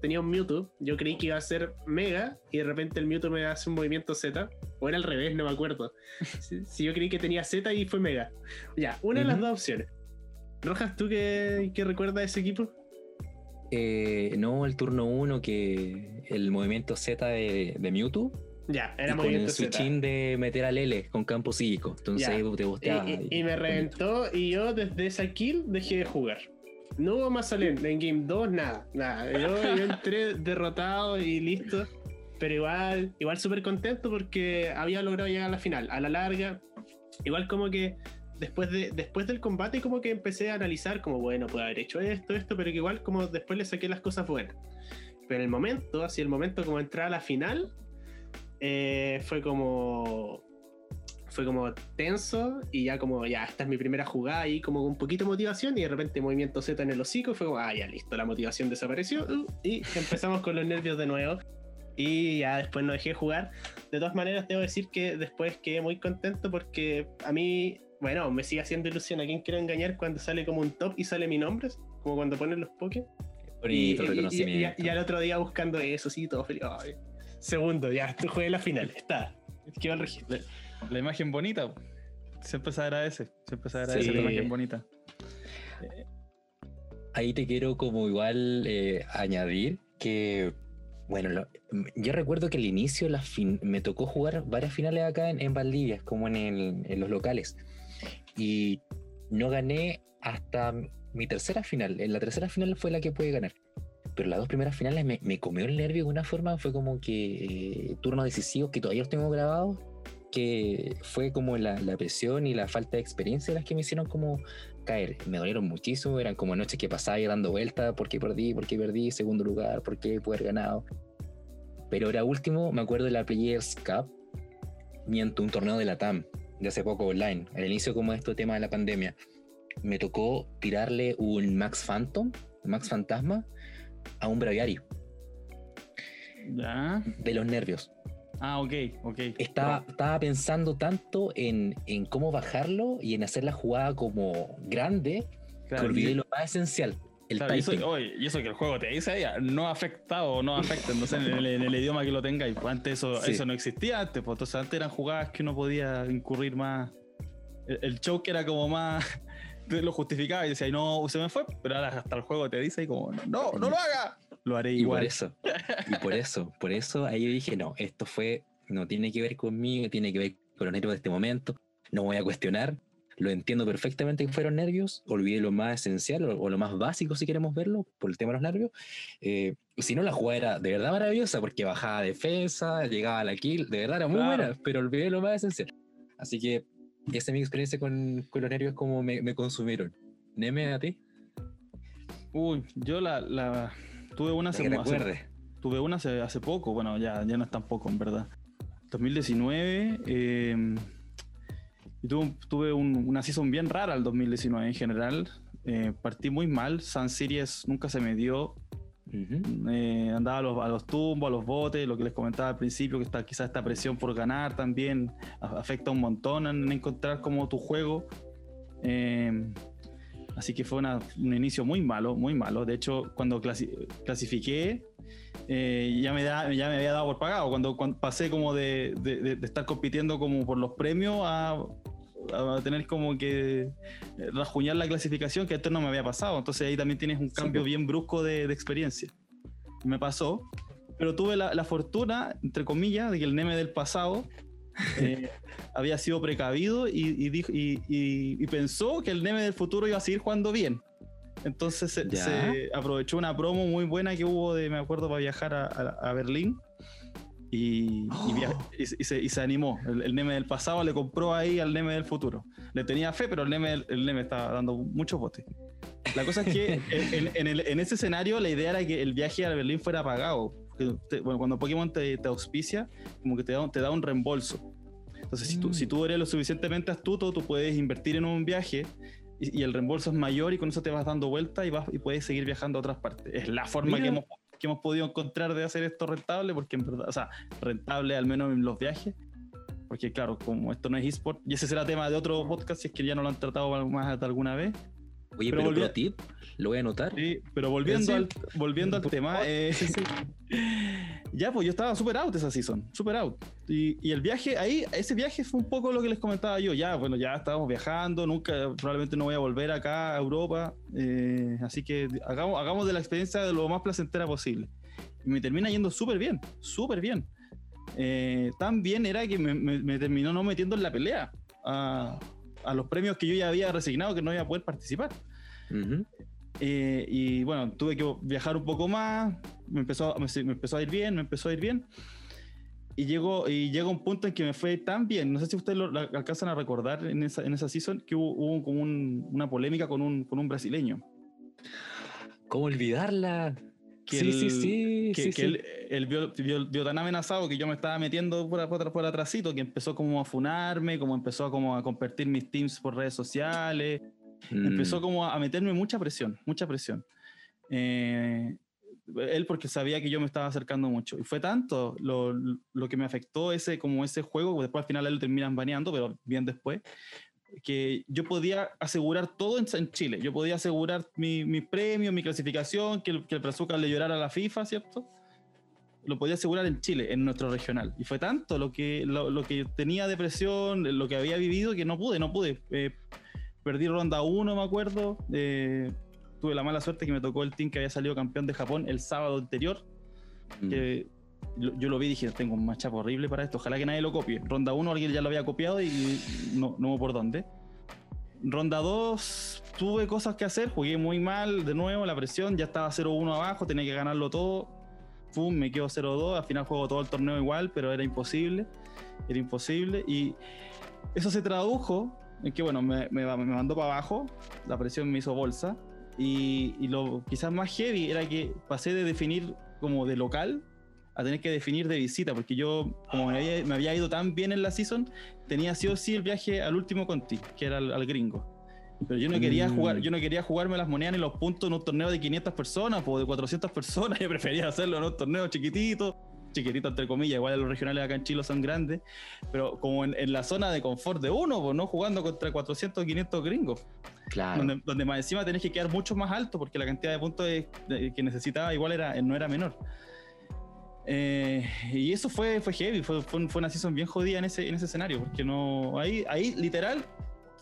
Tenía un Mewtwo. Yo creí que iba a ser Mega. Y de repente el Mewtwo me hace un movimiento Z. O era al revés, no me acuerdo. Si, si yo creí que tenía Z y fue Mega. Ya, una de las dos opciones. Rojas, ¿tú qué, qué recuerdas de ese equipo? Eh, no, el turno 1 que el movimiento Z de, de Mewtwo Ya, y era con el switching de meter al L con campo psíquico. Entonces Ya. te bosteaba. Y, y- y me reventó y yo desde esa kill dejé de jugar. No hubo más salen en Game 2, nada, nada. Yo, yo entré derrotado y listo. Pero igual, igual súper contento porque había logrado llegar a la final. A la larga, igual como que después, de, después del combate como que empecé a analizar como, bueno, puedo haber hecho esto, esto, pero que igual como después le saqué las cosas buenas. Pero el momento, así el momento como entrar a la final, eh, fue como fue como tenso y ya como ya esta es mi primera jugada y como con un poquito de motivación y de repente movimiento Z en el hocico y fue como ah ya listo la motivación desapareció uh, y empezamos con los nervios de nuevo y ya después no dejé de jugar de todas maneras debo decir que después quedé muy contento porque a mí bueno me sigue haciendo ilusión a quien quiero engañar cuando sale como un top y sale mi nombre como cuando ponen los pokés y, Bonito y- y- reconocimiento. y- y al otro día buscando eso, sí, todo feliz. Ay, segundo, ya, tú jugué la final, está. Quedó el registro. La, la imagen bonita. Siempre se agradece. Siempre se agradece Sí. la imagen bonita. Ahí te quiero como igual eh, añadir que, bueno, lo- yo recuerdo que al inicio las fin- me tocó jugar varias finales acá en, en Valdivia, como en, el- en los locales. Y no gané hasta mi tercera final. En la tercera final fue la que pude ganar. Pero las dos primeras finales me, me comió el nervio de una forma, fue como que eh, turnos decisivos que todavía los tengo grabados, que fue como la, la presión y la falta de experiencia las que me hicieron como caer. Me dolieron muchísimo, eran como noches que pasaba y dando vueltas, ¿por qué perdí? ¿Por qué perdí? Segundo lugar, ¿por qué pude haber ganado? Pero era último, me acuerdo de la Players Cup, miento, un torneo de la TAM, de hace poco online, al inicio como este tema de la pandemia. Me tocó tirarle un Max Phantom, Max Fantasma, a un Braviari, Ya. de los nervios. Ah, ok, ok. Estaba, estaba pensando tanto en, en cómo bajarlo y en hacer la jugada como grande Claro, que olvidé y- lo más esencial, el claro, y eso, y eso que el juego te dice ahí, no afecta o no afecta, no sé, en el, en el idioma que lo tengáis. Pues antes eso, Sí. eso no existía antes, pues entonces antes eran jugadas que uno podía incurrir más. El, el choke era como más. Lo justificaba y decía, no, se me fue, pero ahora hasta el juego te dice y como, no, no lo haga. Lo haré Y por igual. eso, y por eso, por eso ahí yo dije, no, esto fue, no tiene que ver conmigo, tiene que ver con los nervios de este momento, no voy a cuestionar, lo entiendo perfectamente que fueron nervios, olvidé lo más esencial o, o lo más básico si queremos verlo, por el tema de los nervios. Eh, si no, la jugada era de verdad maravillosa porque bajaba defensa, llegaba a la kill, de verdad era muy Claro. buena, pero olvidé lo más esencial. Así que esa es mi experiencia con, con los nervios, como me, me consumieron. Neme, a ti, Uy, yo la, la tuve una hace- acuerdes. Tuve una hace, hace poco, bueno, ya, ya no es tan poco, en verdad. 2019, eh, y tuve, tuve un- una season bien rara el 2019 en general. Eh, partí muy mal, Sun Series nunca se me dio. Ujú. Eh, andaba a los, a los tumbos, a los botes, lo que les comentaba al principio, que está, quizás esta presión por ganar también afecta un montón en encontrar como tu juego. Eh, así que fue una- un inicio muy malo, muy malo. De hecho, cuando clasi- clasifiqué, eh, ya, me da, ya me había dado por pagado. Cuando, cuando pasé como de, de- de- de estar compitiendo como por los premios a, a tener como que eh, rajuñar la clasificación, que esto no me había pasado. Entonces ahí también tienes un Sí, cambio po. bien brusco de, de experiencia. Me pasó, pero tuve la, la fortuna, entre comillas, de que el Neme del pasado eh, había sido precavido y, y dijo, y, y- pensó que el Neme del futuro iba a seguir jugando bien. Entonces se, se aprovechó una promo muy buena que hubo de, me acuerdo, para viajar a, a- a Berlín. Y, y Oh. y se- y se, y se animó. El, el Neme del pasado le compró ahí al Neme del futuro. Le tenía fe, pero el Neme, el Neme estaba dando muchos botes. La cosa es que en, en- el- en ese escenario la idea era que el viaje a Berlín fuera pagado. Te- bueno, cuando Pokémon te, te auspicia, como que te da, te da un reembolso. Entonces, si, tú, Mm. si tú eres lo suficientemente astuto, tú puedes invertir en un viaje y, y el reembolso es mayor y con eso te vas dando vuelta y, vas, y puedes seguir viajando a otras partes. Es la forma Mira. que hemos, que hemos podido encontrar de hacer esto rentable, porque en verdad, o sea, rentable al menos en los viajes. Porque claro, como esto no es eSport, y ese será tema de otro podcast, si es que ya no lo han tratado más alguna vez. Oye, Pero pero, pro tip, lo voy a anotar. Sí, pero volviendo Sí. al, volviendo al tema, eh, ya pues yo estaba super out esa season, super out. Y, y el viaje, ahí, ese viaje fue un poco lo que les comentaba yo, ya, bueno, ya estábamos viajando, nunca, probablemente no voy a volver acá a Europa, eh, así que hagamos, hagamos de la experiencia de lo más placentera posible. Y me termina yendo súper bien, súper bien. Eh, tan bien era que me, me- me terminó no metiendo en la pelea a, a los premios que yo ya había resignado que no iba a poder participar. Ujú. Eh, y bueno, tuve que viajar un poco más, me empezó, me, me empezó a ir bien, me empezó a ir bien. Y llegó, y llegó un punto en que me fue tan bien, no sé si ustedes lo, alcanzan a recordar en esa, en esa season, que hubo, hubo como un- una polémica con un, con un brasileño. ¿Cómo olvidarla? Que sí, el- sí, sí, Que, sí, que él, él vio, vio- vio tan amenazado que yo me estaba metiendo por, por, por atrásito, que empezó como a funarme, como empezó a, como a compartir mis teams por redes sociales, Mm, empezó como a meterme mucha presión, mucha presión. Eh, él porque sabía que yo me estaba acercando mucho. Y fue tanto lo, lo que me afectó ese, como ese juego, después al final él lo terminan baneando, pero bien después, que yo podía asegurar todo en, Chile. Yo podía asegurar mi, mi premio, mi clasificación, que el, que el Brazuca le llorara a la FIFA, ¿cierto? Lo podía asegurar en Chile, en nuestro regional. Y fue tanto lo que, lo, lo que tenía de presión, lo que había vivido, que no pude, no pude. Eh, perdí ronda 1, me acuerdo. eh, tuve la mala suerte que me tocó el team que había salido campeón de Japón el sábado anterior. mm. Que yo lo vi y dije, tengo un matchup horrible para esto. Ojalá que nadie lo copie. Ronda 1 alguien ya lo había copiado y no, no por dónde. ronda 2 tuve cosas que hacer, jugué muy mal de nuevo, la presión, ya estaba 0-1 abajo, tenía que ganarlo todo. Pum, me quedo 0-2, al final juego todo el torneo igual, pero era imposible, era imposible. Y eso se tradujo en que, bueno, me, me, me mandó para abajo, la presión me hizo bolsa. Y, y, lo quizás más heavy era que pasé de definir como de local a tener que definir de visita, porque yo, como me había, me había ido tan bien en la season, tenía sí o sí el viaje al último conti, que era al, al gringo. Pero yo no quería Mm. jugar, yo no quería jugarme las monedas ni los puntos en un torneo de 500 personas o de 400 personas. Yo prefería hacerlo en un torneo chiquitito, chiquitito entre comillas. Igual los regionales acá en Chile son grandes, pero como en, en la zona de confort de uno, pues no jugando contra 400 o 500 gringos, Claro. donde, donde más encima tenés que quedar mucho más alto porque la cantidad de puntos de- de- que necesitaba igual era, no era menor. Eh, y eso fue, fue heavy, fue, fue, fue una season bien jodida en ese, en ese escenario, porque no. Ahí, ahí literal,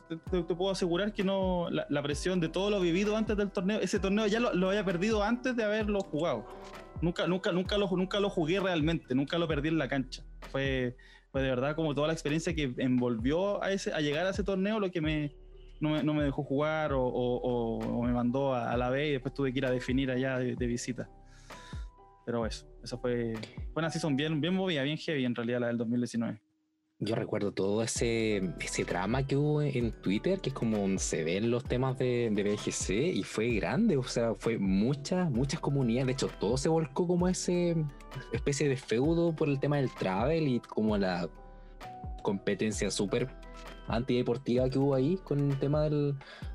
te, te- te puedo asegurar que no. La, la presión de todo lo vivido antes del torneo, ese torneo ya lo, lo había perdido antes de haberlo jugado. Nunca, nunca, nunca, lo, nunca lo jugué realmente, nunca lo perdí en la cancha. Fue, fue de verdad como toda la experiencia que envolvió a, ese, a llegar a ese torneo lo que me, no, me, no me dejó jugar o, me mandó a, la B y después tuve que ir a definir allá de, de visita. Pero eso, eso fue, fue una season bien, bien movida, bien heavy en realidad la del 2019. Yo recuerdo todo ese, ese drama que hubo en Twitter, que es como se ven los temas de, de BGC, y fue grande, o sea, fue muchas, muchas comunidades. De hecho, todo se volcó como ese especie de feudo por el tema del travel y como la competencia súper antideportiva que hubo ahí con el tema del,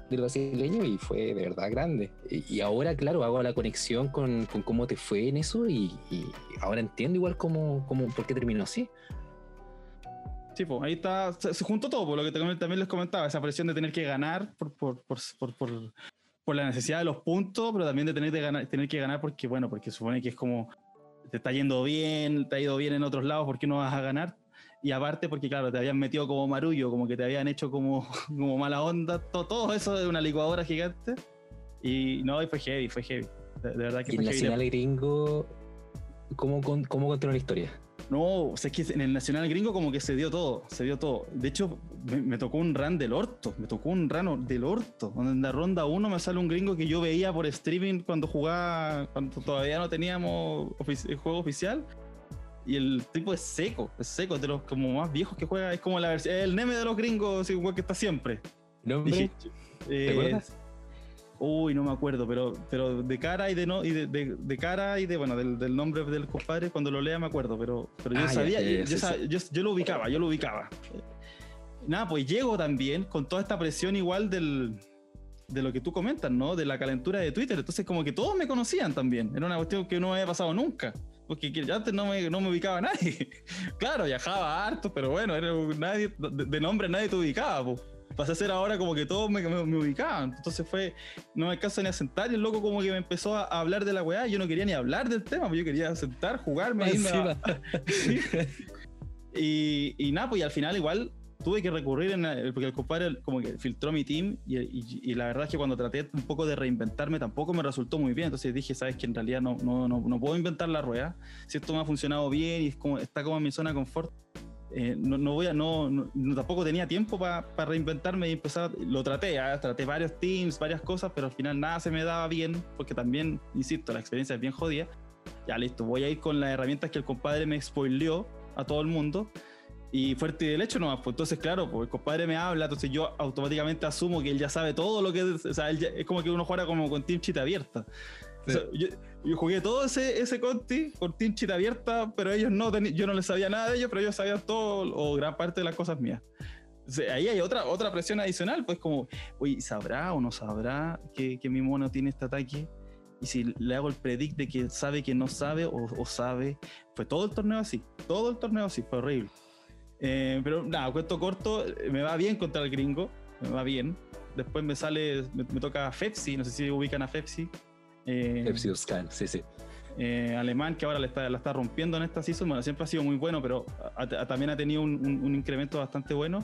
del brasileño, y fue de verdad grande. Y, y ahora, claro, hago la conexión con, con cómo te fue en eso, y, y ahora entiendo igual cómo, cómo, por qué terminó así. Sí, pues ahí está, se, se juntó todo, por lo que también les comentaba, esa presión de tener que ganar por, por, por, por, por- por la necesidad de los puntos, pero también de tener, de ganar, tener que ganar porque, bueno, porque supone que es como, te está yendo bien, te ha ido bien en otros lados, ¿por qué no vas a ganar? Y aparte porque, claro, te habían metido como marullo, como que te habían hecho como, como mala onda, todo, todo eso de una licuadora gigante. Y no, y fue heavy, fue heavy. De, de verdad que Y fue heavy. Nacional Gringo, ¿cómo, cómo continúa la historia? No, o sea, es que en el Nacional Gringo como que se dio todo, se dio todo. De hecho, me, me tocó un run del orto, me tocó un run del orto. Donde en la ronda 1 me sale un gringo que yo veía por streaming cuando jugaba, cuando todavía no teníamos el juego oficial. Y el tipo es seco, es seco, es de los como más viejos que juega, es como la versión, el neme de los gringos, igual que está siempre. ¿Nombre? Dije, ¿Te eh, acuerdas? Uy, no me acuerdo, pero, pero de cara y de no y de, de- de cara y de bueno del, del nombre del compadre cuando lo lea me acuerdo, pero, pero yo Ah, sabía, ya, ya, yo, yo- yo lo ubicaba, yo lo ubicaba. Nada, pues llego también con toda esta presión igual del de lo que tú comentas, ¿no? De la calentura de Twitter. Entonces, como que todos me conocían también. Era una cuestión que no me había pasado nunca. Porque que- antes no me, no me ubicaba nadie. claro, viajaba harto, pero bueno, era nadie, de, de nombre nadie te ubicaba. po. Pasé a ser ahora como que todos me, me- me ubicaban. Entonces fue, no me alcanzo ni a sentar y el loco como que me empezó a, hablar de la weá. Yo no quería ni hablar del tema, pues yo quería sentar, jugarme, a- Sí. y, y nada, pues y al final igual tuve que recurrir en la- porque el compadre como que filtró mi team y, y- y la verdad es que cuando traté un poco de reinventarme tampoco me resultó muy bien. Entonces dije, sabes que en realidad no, no, no, no puedo inventar la rueda. Si esto me ha funcionado bien y es como, está como en mi zona de confort, eh, no, no voy a, no, no- tampoco tenía tiempo para reinventarme y empezar. lo traté, ah, traté varios teams, varias cosas, pero al final nada se me daba bien porque también, insisto, la experiencia es bien jodida. Ya listo, voy a ir con las herramientas que el compadre me spoileó a todo el mundo. Y fuerte del hecho nomás, pues entonces, claro, pues el compadre me habla, entonces yo automáticamente asumo que él ya sabe todo lo que o sea, él ya- es como que uno juega como con Team Chita abierta. O sea, yo, yo jugué todo ese, ese Conti con Team Chita abierta, pero ellos no yo no les sabía nada de ellos, pero ellos sabían todo o gran parte de las cosas mías. O sea, ahí hay otra, otra presión adicional, pues como, oye, ¿sabrá o no sabrá que, que mi mono tiene este ataque? Y si le hago el predict de que sabe que no sabe o, o sabe, fue todo el torneo así, todo el torneo así, fue horrible. Eh, pero nada, cuento corto, me va bien contra el gringo, me va bien. Después me sale, me, me toca Fepsi, no sé si ubican a Fepsi. Eh, sí, sí. eh, alemán que ahora la está, la está rompiendo en esta season. Bueno, siempre ha sido muy bueno, pero ha- ha- también ha tenido un, un- un incremento bastante bueno.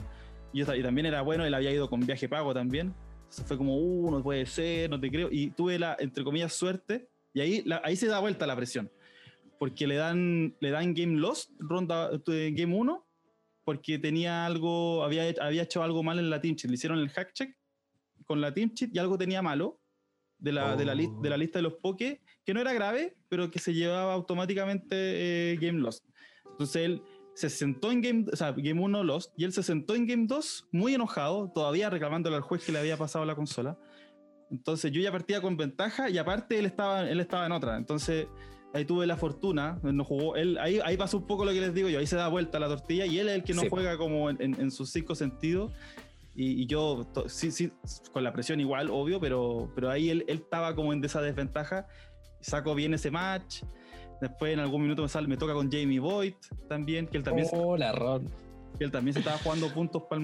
Y, y también era bueno, él había ido con viaje pago también. Entonces fue como, uh, no puede ser, no te creo. Y tuve la, entre comillas, suerte. Y ahí, la- ahí se da vuelta la presión. Porque le dan, le dan Game Lost, ronda eh, Game 1, porque tenía algo, había, había hecho algo mal en la team sheet. Le hicieron el hack check con la Team Cheat y algo tenía malo de la, de la, li- de la Oh. lista de los Poké, que no era grave, pero que se llevaba automáticamente eh, Game Lost. Entonces él se sentó en Game, o sea, Game 1 Lost, y él se sentó en Game 2 muy enojado, todavía reclamándole al juez que le había pasado la consola. Entonces yo ya partía con ventaja y aparte él estaba, él estaba en otra. Entonces ahí tuve la fortuna, no jugó, él, ahí, ahí pasó un poco lo que les digo yo, ahí se da vuelta la tortilla y él es el que no Sí. juega como en, en- en sus cinco sentidos. Y, y yo, to- sí, sí, con la presión igual, obvio, pero, pero ahí él, él estaba como en esa desventaja. Saco bien ese match. Después en algún minuto me, sale, me toca con Jamie Boyd también, que él también, se- Oh, la Ron. que él también se estaba jugando puntos para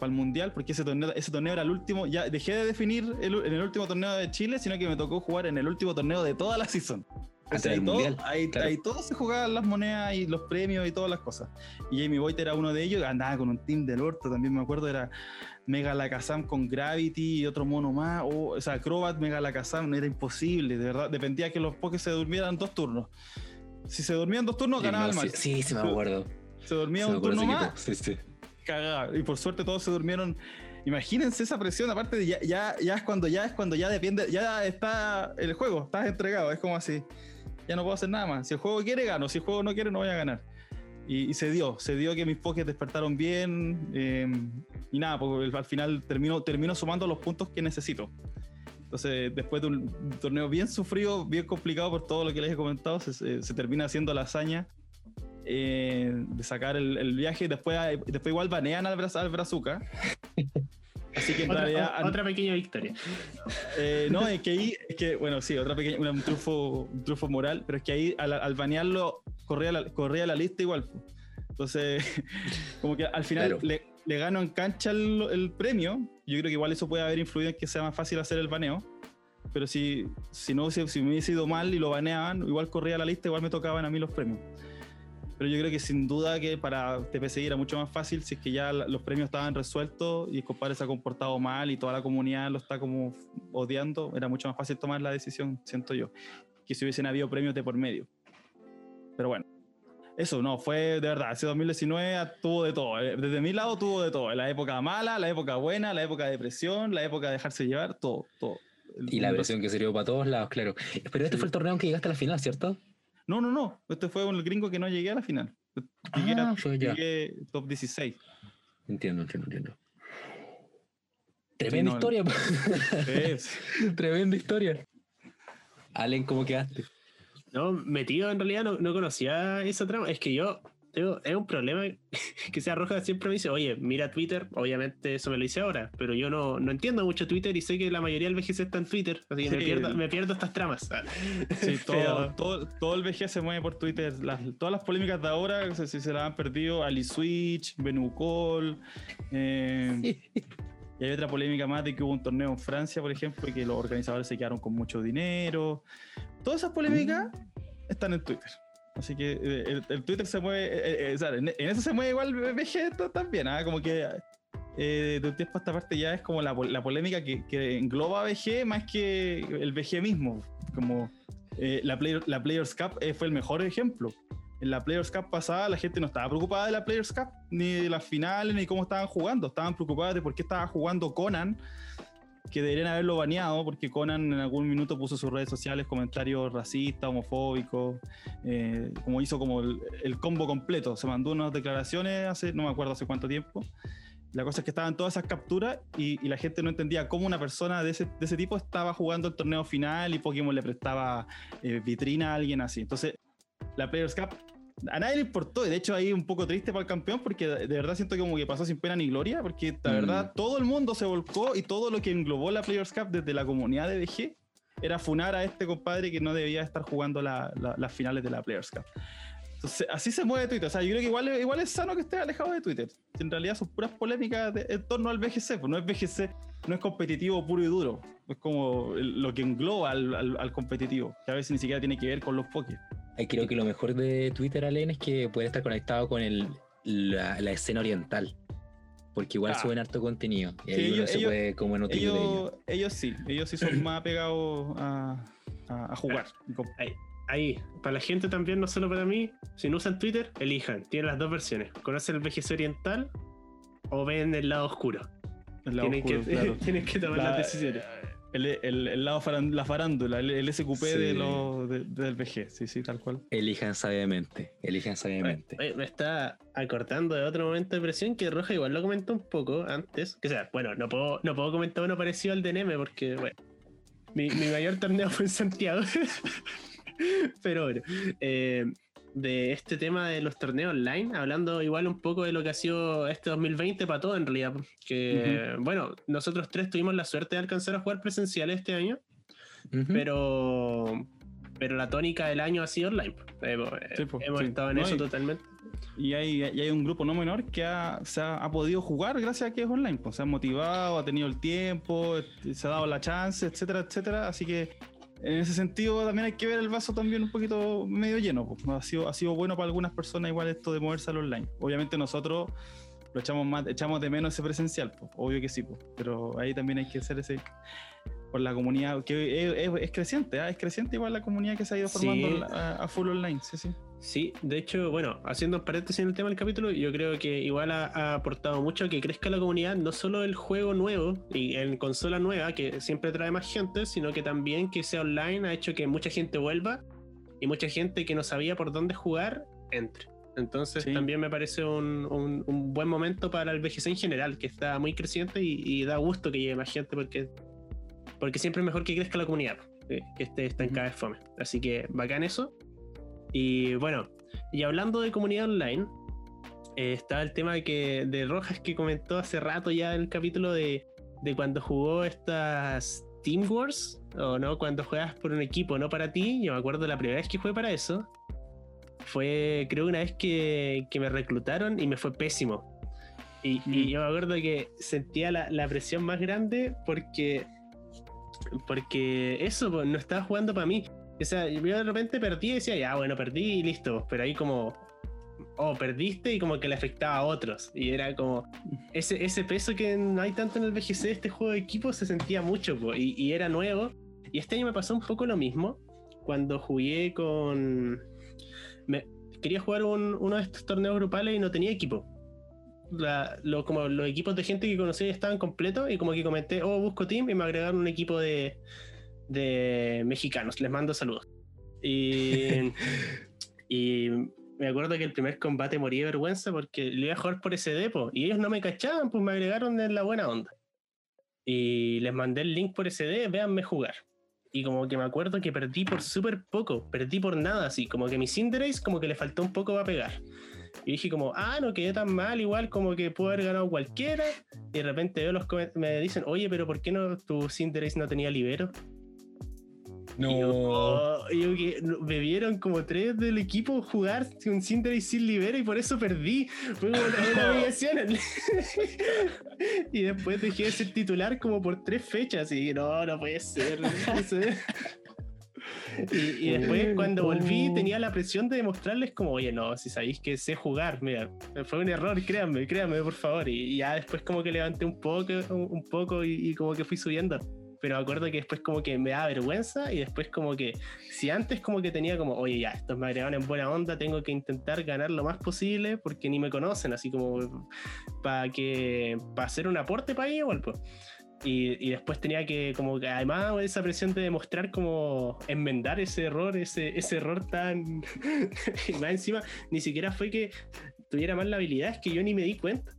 el, mundial, porque ese torneo, ese torneo era el último. Ya dejé de definir el- en el último torneo de Chile, sino que me tocó jugar en el último torneo de toda la season. Antes ahí, del todo, mundial, ahí, claro. ahí todo se jugaban las monedas y los premios y todas las cosas. Y Jamie Boyd era uno de ellos, andaba con un team del orto, también me acuerdo, era Mega Lakazam con Gravity y otro mono más, o, o sea, Acrobat, Mega Lakazam, era imposible, de verdad, dependía que los Pokés se durmieran dos turnos. Si se dormían dos turnos, Sí, ganaba no, el sí, match. sí, sí, me acuerdo. Se dormía Se un turno más. Sí, sí. cagada. Y por suerte todos se durmieron. Imagínense esa presión, aparte de ya, ya, ya es cuando ya es cuando ya depende, ya está el juego, estás entregado, es como así. Ya no puedo hacer nada más. Si el juego quiere, gano. Si el juego no quiere, no voy a ganar. Y, y se dio, se dio que mis pokés despertaron bien. eh, y nada, pues al final termino, termino sumando los puntos que necesito. Entonces, después de un torneo bien sufrido, bien complicado por todo lo que les he comentado, se, se- termina haciendo la hazaña eh, de sacar el, el viaje. Después, después igual banean al, al Brazuca. Así que en Otra, realidad. o- otra pequeña victoria. Eh, no, es que ahí, es que, bueno, sí, otra pequeña, un triunfo, un triunfo moral, pero es que ahí al, al banearlo corría la, corría la lista igual. Entonces, como que al final Claro. le, le gano en cancha el, el premio. Yo creo que igual eso puede haber influido en que sea más fácil hacer el baneo. Pero si, si no si, si me hubiese ido mal y lo baneaban, igual corría la lista, igual me tocaban a mí los premios. Pero yo creo que sin duda que para TPCI era mucho más fácil si es que ya los premios estaban resueltos y el compadre se ha comportado mal y toda la comunidad lo está como odiando, era mucho más fácil tomar la decisión, siento yo, que si hubiesen habido premios de por medio. Pero bueno, eso no, fue de verdad, ese 2019 tuvo de todo, eh, desde mi lado tuvo de todo, la época mala, la época buena, la época de depresión, la época de dejarse llevar, todo, todo. El- Y la versión que sirvió para todos lados, claro. Pero este Sí. fue el torneo en que llegaste a la final, ¿cierto? No, no, no, este fue un gringo que no llegué a la final. Llegué, a- Ah, ya. llegué top 16. Entiendo, entiendo, entiendo. Tremenda no, historia. po. Es- Tremenda historia. Allen, ¿cómo quedaste? No, metido en realidad no, no conocía esa trama. Es que yo es un problema que sea roja siempre me dice, oye, mira Twitter, obviamente eso me lo hice ahora, pero yo no, no entiendo mucho Twitter y sé que la mayoría del VGC está en Twitter, así que me, pierdo, me pierdo estas tramas. Sí, todo, Pero- todo, todo el VG se mueve por Twitter. Las- todas las polémicas de ahora, si se, se las han perdido, Ali Switch, Benucol. eh, y hay otra polémica más de que hubo un torneo en Francia, por ejemplo, y que los organizadores se quedaron con mucho dinero. Todas esas polémicas están en Twitter. Así que eh, el, el Twitter se mueve, eh, eh, o sea, en, en eso se mueve igual ta- también, ¿ah? como que eh, de un tiempo a esta parte ya es como la, la polémica que, que engloba VG más que el VG mismo. Como eh, la, Player- la Players Cup eh, fue el mejor ejemplo. En la Players Cup pasada la gente no estaba preocupada de la Players Cup, ni de las finales, ni cómo estaban jugando. Estaban preocupadas de por qué estaba jugando Conan, que deberían haberlo baneado, porque Conan en algún minuto puso sus redes sociales comentarios racistas, homofóbicos, eh, como hizo como el, el combo completo. Se mandó unas declaraciones hace, no me acuerdo hace cuánto tiempo. La cosa es que estaban todas esas capturas y, y la gente no entendía cómo una persona de ese, de ese tipo estaba jugando el torneo final y Pokémon le prestaba eh, vitrina a alguien así. Entonces, la Players Cup a nadie le importó y de hecho ahí un poco triste para el campeón porque de verdad siento que como que pasó sin pena ni gloria porque la Mm. verdad todo el mundo se volcó y todo lo que englobó la Players Cup desde la comunidad de BG era funar a este compadre que no debía estar jugando la- la- las finales de la Players Cup. Entonces, así se mueve Twitter. O sea, yo creo que igual, igual es sano que esté alejado de Twitter. En realidad son puras polémicas de- en torno al BGC. Pues no es BGC, no es competitivo puro y duro. Es como el- lo que engloba al, al- al competitivo, que a veces ni siquiera tiene que ver con los pokés. Ahí creo que lo mejor de Twitter, Allen, es que puede estar conectado con el, la, la escena oriental. Porque igual Ah. suben harto contenido. Y ahí Sí, uno ellos- se ellos- puede como nutrir de ello. Ellos, ellos sí, ellos sí son más apegados a, a- a jugar. Ahí, ahí, para la gente también, no solo para mí, si no usan Twitter, elijan. Tienen las dos versiones. ¿Conocen el VGC oriental o ven el lado oscuro? El lado Tienen oscuro, que, claro. tienen que tomar La- las decisiones. El, el- el lado faran- la farándula, el, el SQP Sí. de- del VG, sí, sí, tal cual. Elijan sabiamente, elijan sabiamente. Oye, me está acortando de otro momento de presión que Roja igual lo comentó un poco antes. Que sea, bueno, no puedo, no puedo comentar uno parecido al de Neme porque, bueno, mi, mi mayor torneo fue en Santiago. Pero bueno, eh, de este tema de los torneos online, hablando igual un poco de lo que ha sido este 2020 para todo en realidad. Que, bueno, nosotros tres tuvimos la suerte de alcanzar a jugar presencial este año, Ujú. pero, pero la tónica del año ha sido online. Hemos, Sí, po, hemos sí. estado en No, eso y- totalmente. Y hay, y hay un grupo no menor que ha, se ha, ha podido jugar gracias a que es online. Pues, se ha motivado, ha tenido el tiempo, eh, se ha dado la chance, etcétera, etcétera. Así que en ese sentido también hay que ver el vaso también un poquito medio lleno. pues. Ha, sido, ha sido bueno para algunas personas igual esto de moverse al online. Obviamente nosotros lo echamos más, echamos de menos ese presencial, pues, obvio que sí, pues. pero ahí también hay que hacer ese por la comunidad, que es, es- es creciente, ¿ah? es creciente igual la comunidad que se ha ido formando Sí. a, a full online, sí, sí. Sí, de hecho, bueno, haciendo un paréntesis en el tema del capítulo, yo creo que igual ha, ha aportado mucho a que crezca la comunidad, no solo el juego nuevo y en consola nueva, que siempre trae más gente, sino que también que sea online ha hecho que mucha gente vuelva y mucha gente que no sabía por dónde jugar entre. Entonces Sí. también me parece un, un- un buen momento para el VGC en general, que está muy creciente y, y da gusto que llegue más gente porque, porque siempre es mejor que crezca la comunidad, eh, que esté estancada de fome. Así que bacán eso. Y bueno, y hablando de comunidad online, eh, está el tema que, de Rojas que comentó hace rato ya en el capítulo de, de cuando jugó estas Team Wars, o no, cuando juegas por un equipo, no para ti. Yo me acuerdo la primera vez que jugué para eso. Fue, creo, una vez que, que me reclutaron y me fue pésimo. Y, y Mm. yo me acuerdo que sentía la, la presión más grande porque, porque eso, pues, no estaba jugando para mí. O sea, yo de repente perdí y decía, ya, bueno, perdí y listo. Pero ahí como, oh, perdiste y como que le afectaba a otros. Y era como, ese, ese peso que no hay tanto en el de este juego de equipo se sentía mucho, po, y, y era nuevo. Y este año me pasó un poco lo mismo. Cuando jugué con... me- quería jugar un- uno de estos torneos grupales y no tenía equipo. La- lo- como los equipos de gente que conocí estaban completos y como que comenté, oh, busco team y me agregaron un equipo de, de mexicanos. Les mando saludos. Y, y me acuerdo que el primer combate morí de vergüenza porque le iba a jugar por SD, po, y ellos no me cachaban, pues me agregaron en la buena onda. Y les mandé el link por SD, véanme jugar. Y como que me acuerdo que perdí por súper poco, perdí por nada, así, como que mi Cinderace como que le faltó un poco para pegar. Y dije como, ah, no quedé tan mal, igual como que pudo haber ganado cualquiera. Y de repente veo los me dicen, oye, pero ¿por qué no tu Cinderace no tenía libero? No. Y yo, oh, y yo que no- me vieron como tres del equipo jugar un Cinderace sin libero y por eso perdí. Fue como una, y después dejé de ser titular como por tres fechas y no, no puede ser. no puede ser. Y, y después cuando volví tenía la presión de demostrarles como, oye, no, si sabéis que sé jugar, mira, fue un error, créanme, créanme, por favor. Y, y ya después como que levanté un poco, un, un poco y, y como que fui subiendo. Pero me acuerdo que después como que me da vergüenza y después como que, si antes como que tenía como, oye, ya, estos me agregaron en buena onda, tengo que intentar ganar lo más posible porque ni me conocen, así como para que, para hacer un aporte para ellos, pues. Y, y después tenía que, como que además esa presión de demostrar como enmendar ese error, ese, ese error tan. y más encima, ni siquiera fue que tuviera mal la habilidad, es que yo ni me di cuenta.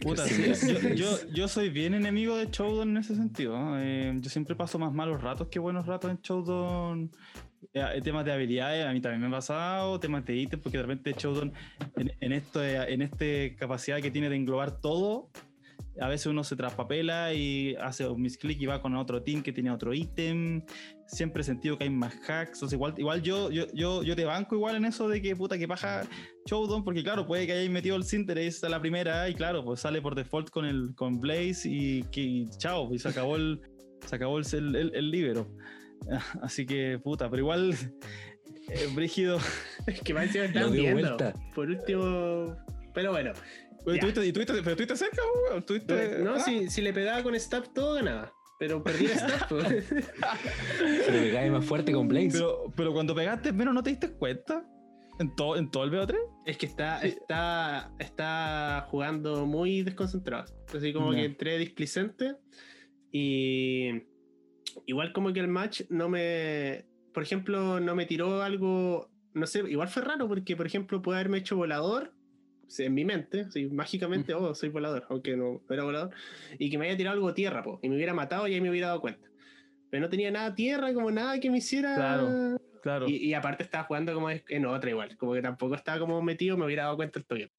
Puta, Sí, yo, yo, yo soy bien enemigo de Showdown en ese sentido. ¿no? Eh, yo siempre paso más malos ratos que buenos ratos en Showdown. Eh, temas de habilidades, a mí también me ha pasado, temas de ítems, porque de repente Showdown, en, en, esto, en esta capacidad que tiene de englobar todo, a veces uno se traspapela y hace un misclick y va con otro team que tiene otro ítem. Siempre he sentido que hay más hacks. Entonces, igual, igual yo, yo, yo, yo te banco igual en eso de que puta que paja Showdown, porque claro, puede que hayáis metido el Cinderace a la primera y claro, pues sale por default con el con Blaze y que chao, y se acabó el, se acabó el, el, el, el libero. Así que puta, pero igual eh, Brígido. Es que Lo están viendo. vuelta. Por último. Pero bueno. ¿Tuviste- tuviste- pero estuviste cerca, weón. ¿Tuviste- No, ah, si, si le pegaba con Stab todo ganaba. Pero perdí el Stab. Se le cae más fuerte con Blaze. Pero, pero cuando pegaste menos no te diste cuenta. ¿En todo, ¿En todo el BO3? Es que está, está, está jugando muy desconcentrado. Así como que entré displicente y igual como que el match no me, por ejemplo, no me tiró algo, no sé, igual fue raro porque, por ejemplo, puede haberme hecho volador en mi mente, así, mágicamente, oh, soy volador, aunque no, era volador, y que me haya tirado algo tierra, po, y me hubiera matado y ahí me hubiera dado cuenta. Pero no tenía nada tierra, como nada que me hiciera. Claro, claro. Y, aparte estaba jugando como en otra igual, como que tampoco estaba como metido, me hubiera dado cuenta el toque.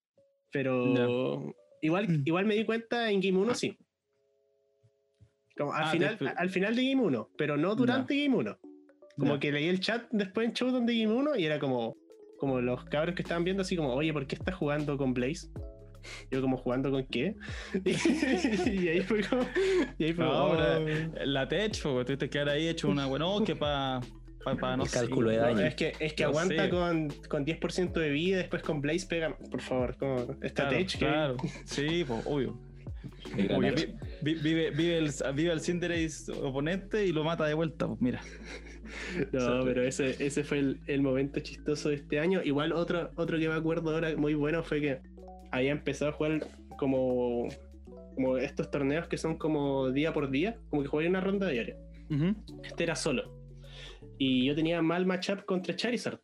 Pero igual, mm. igual me di cuenta en Game 1, sí. Como al, ah, final, al final de Game 1, pero no durante Game 1. Como que leí el chat después en Showdown de Game 1 y era como, como los cabros que estaban viendo así como, oye, ¿por qué estás jugando con Blaze? Yo como jugando con qué. y ahí fue como... Y ahí fue no, la tech, porque tuviste que haber ahí hecho una bueno que para pa, no el cálculo de daño. es que, es que aguanta con, con 10% de vida, después con Blaze pega, por favor, como esta tech. Claro, sí, pues, obvio. Vive, vive, vive, el, vive el Cinderace oponente y lo mata de vuelta, pues mira. No, pero ese, ese fue el, el, momento chistoso de este año. Igual otro, otro que me acuerdo ahora muy bueno fue que había empezado a jugar como, como estos torneos que son como día por día, como que jugué una ronda diaria. Este era solo. Y yo tenía mal matchup contra Charizard.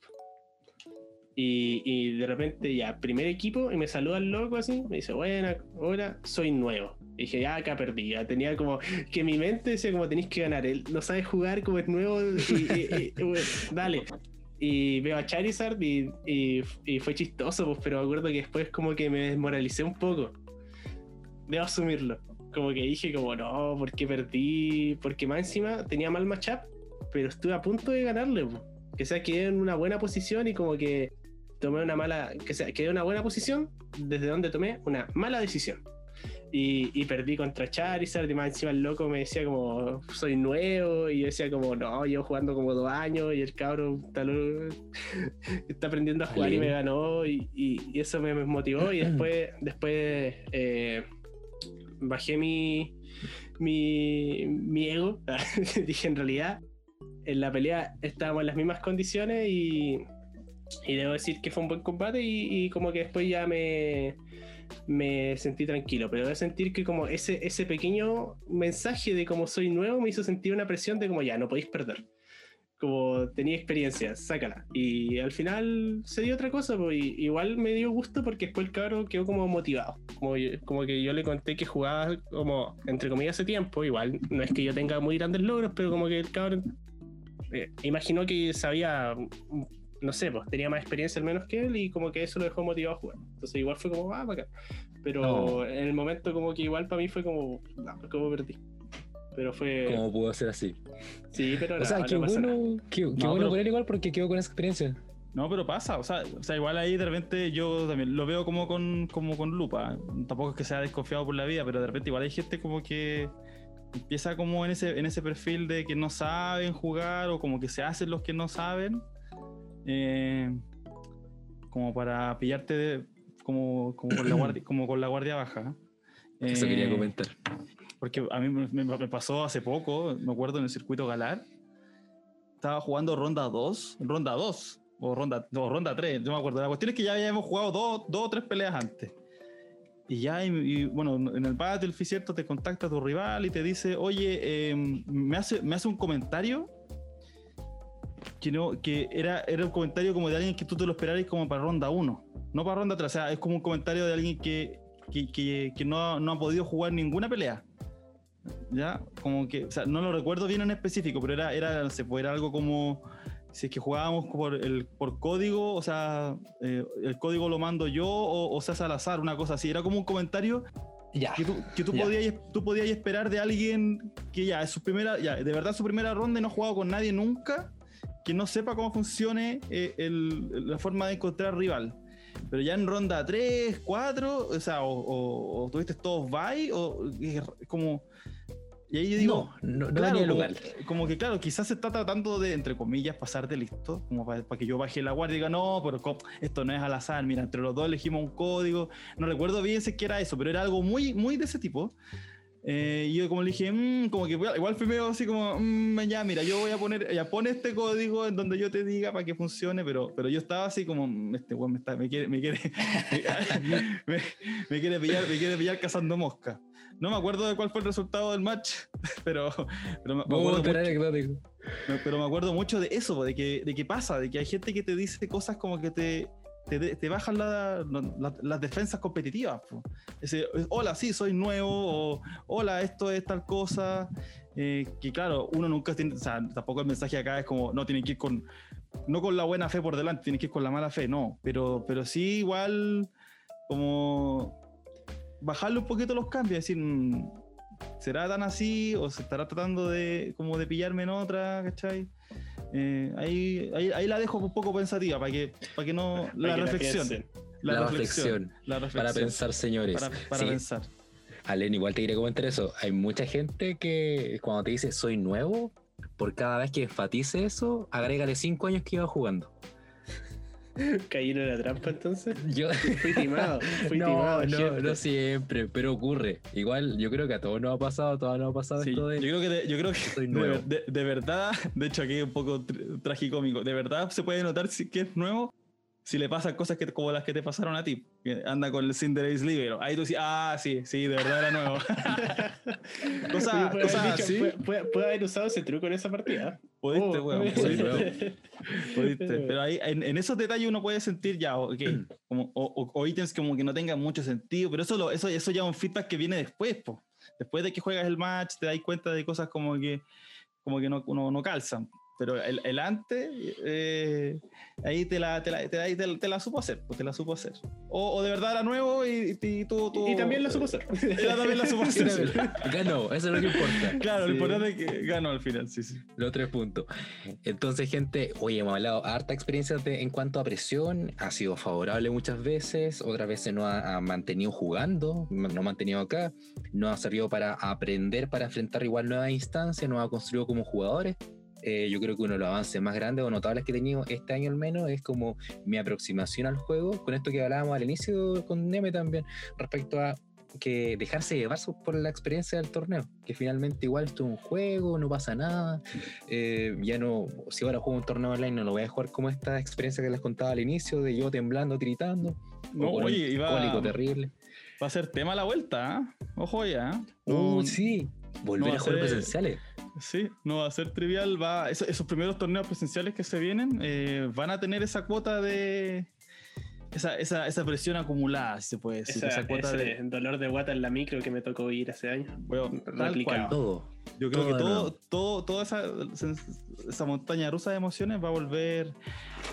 Y, y, de repente ya, primer equipo, y me saluda el loco así, me dice, buena, hola, soy nuevo. Y dije, ya acá perdí, ya tenía como que mi mente decía como tenéis que ganar, él no sabe jugar como es nuevo, y, dale. Y veo a Charizard y, y, fue chistoso, pues, pero me acuerdo que después como que me desmoralicé un poco. Debo asumirlo. Como que dije como, no, porque perdí, porque más encima tenía mal matchup, pero estuve a punto de ganarle. Pues. Que sea, quedé en una buena posición y como que tomé una mala, que sea, quedé en una buena posición desde donde tomé una mala decisión. Y, perdí contra Charizard y más encima el loco me decía como soy nuevo y yo decía como no, llevo jugando como dos años y el cabro está, aprendiendo a jugar y me ganó y, eso me, motivó y después, después eh, bajé mi, mi, mi ego, dije en realidad en la pelea estábamos en las mismas condiciones y y debo decir que fue un buen combate y, como que después ya me, me sentí tranquilo. Pero debo sentir que como ese, ese pequeño mensaje de como soy nuevo me hizo sentir una presión de como ya, no podéis perder. Como tenía experiencia, sácala. Y al final se dio otra cosa, pues, igual me dio gusto porque después el cabro quedó como motivado. Como, como que yo le conté que jugaba como, entre comillas, hace tiempo. Igual no es que yo tenga muy grandes logros, pero como que el cabro eh, imaginó que sabía no sé, pues tenía más experiencia al menos que él y como que eso lo dejó motivado a jugar. Entonces igual fue como, ah, acá. Pero en el momento como que igual para mí fue como, no, como perdí. Pero fue... ¿Cómo pudo ser así? Sí, pero... O sea, qué bueno, qué, bueno por él igual porque quedó con esa experiencia. No, pero pasa, o sea, o sea, igual ahí de repente yo también lo veo como con, como con lupa. Tampoco es que sea desconfiado por la vida, pero de repente igual hay gente como que empieza como en ese, en ese perfil de que no saben jugar o como que se hacen los que no saben eh, como para pillarte como, como, con la guardia, como con la guardia baja. Eso quería eh, comentar. Porque a mí me, pasó hace poco, me acuerdo en el circuito Galar, estaba jugando ronda 2, ronda 2, o ronda, o ronda 3, no me acuerdo. La cuestión es que ya habíamos jugado dos, dos o tres peleas antes. Y ya, y, bueno, en el Battlefield, ¿cierto? Te contacta tu rival y te dice, oye, em, me, hace, me hace un comentario que, no, que era, era un comentario como de alguien que tú te lo esperaras como para ronda 1, no para ronda 3, o sea, es como un comentario de alguien que, que, que, no, no, ha podido jugar ninguna pelea. ¿Ya? Como que, o sea, no lo recuerdo bien en específico, pero era, era, no sé, era algo como si es que jugábamos por, el, por código, o sea, eh, el código lo mando yo o, o sea, al azar, una cosa así. Era como un comentario ya, que tú, que tú podías, tú podías esperar de alguien que ya es su primera, ya, de verdad su primera ronda y no ha jugado con nadie nunca que no sepa cómo funcione eh, la forma de encontrar rival. Pero ya en ronda 3, 4, o sea, o, tuviste todos bye, o es como. Y ahí yo digo, no, no, claro, como, como, que claro, quizás se está tratando de, entre comillas, pasar de listo, como para, que yo baje la guardia y diga, no, pero esto no es al azar, mira, entre los dos elegimos un código, no recuerdo bien si que era eso, pero era algo muy, muy de ese tipo. Eh, y yo como le dije, "Mm", como que igual fui medio así como, "Mm, ya, mira, yo voy a poner, ya pone este código en donde yo te diga para que funcione, pero, pero yo estaba así como, "Mm, este weón me, está- me quiere, me quiere, me, me quiere pillar, me quiere pillar cazando mosca. No me acuerdo de cuál fue el resultado del match, pero, pero me, acuerdo mucho, pero me acuerdo mucho de eso, de que, de que pasa, de que hay gente que te dice cosas como que te, te, te bajan la- la- las defensas competitivas. Ese, hola, sí, soy nuevo, o hola, esto es tal cosa. eh, que claro, uno nunca tiene, o sea, tampoco el mensaje acá es como, no, tienen que ir con, no con la buena fe por delante, tienes que ir con la mala fe, no, pero, pero sí igual como bajarle un poquito los cambios, decir, mm, ¿será tan así o se estará tratando de como de pillarme en otra, ¿cachai? Eh, ahí, ahí, ahí la dejo un poco pensativa para que, para que no, Para la que reflexión, la, La reflexión, reflexión. la reflexión, Para pensar, señores. para, para Sí, pensar. Alen, igual te quería comentar eso. Hay mucha gente que cuando te dice soy nuevo, por cada vez que enfatice eso, agrégale cinco años que iba jugando. Caí en la trampa entonces. Yo, Fui timado, fui no, timado. no, gente. no siempre, pero ocurre. Igual, yo creo que a todos nos ha pasado, a todos nos ha pasado Sí, esto yo de. creo que, de, yo creo que Soy de, nuevo. de- de verdad, de hecho aquí es un poco tr- tragicómico, de verdad se puede notar si que es nuevo si le pasan cosas que, como las que te pasaron a ti, que anda con el Cinderace Libero. Ahí tú dices, ah, sí, sí, de verdad era nuevo. Oye, cosas puede haber dicho- así, puede- puede- haber usado ese truco en esa partida. pudiste, Oh. weón, pudiste. Pudiste. Pero ahí, en, en esos detalles uno puede sentir ya, ok, como, o, o- o ítems como que no tengan mucho sentido, pero eso, lo, eso, eso ya es un feedback que viene después, po. Después de que juegas el match, te das cuenta de cosas como que, como que no, no, no calzan. Pero el, el antes, eh, ahí te la, te, la, te, la- te la- te la supo hacer, pues te la supo hacer. O, o de verdad era nuevo y, y, tú, tú- Y también lo supo hacer. Ella también la supo hacer. Ganó, eso es lo que importa. Claro, lo Sí. importante es que ganó al final, sí, sí. Los tres puntos. Entonces, gente, oye, hemos hablado harta experiencia de- en cuanto a presión. Ha sido favorable muchas veces, otras veces no ha, ha mantenido jugando, no ha mantenido acá. No ha servido para aprender, para enfrentar igual nuevas instancias, nos ha construido como jugadores. Eh, yo creo que uno de los avances más grandes o notables que he tenido este año al menos es como mi aproximación al juego, con esto que hablábamos al inicio con Neme también, respecto a que dejarse llevar por la experiencia del torneo, que finalmente igual esto es un juego, no pasa nada, eh, ya no, si ahora juego un torneo online no lo voy a jugar como esta experiencia que les contaba al inicio, de yo temblando, tiritando, No, o oye, iba- terrible. Va a ser tema la vuelta, ¿ah? Ojo ya. Uh, sí, volver no a jugar a ser- presenciales. Sí, no va a ser trivial. Va, esos, esos primeros torneos presenciales que se vienen eh, van a tener esa cuota de. Esa, esa, esa presión acumulada, si se puede decir. Esa, Esa- cuota ese de. dolor de guata en la micro que me tocó ir hace años. Bueno, tal replicado. cual. Todo. Yo creo todo que todo, todo, toda esa, esa montaña rusa de emociones va a volver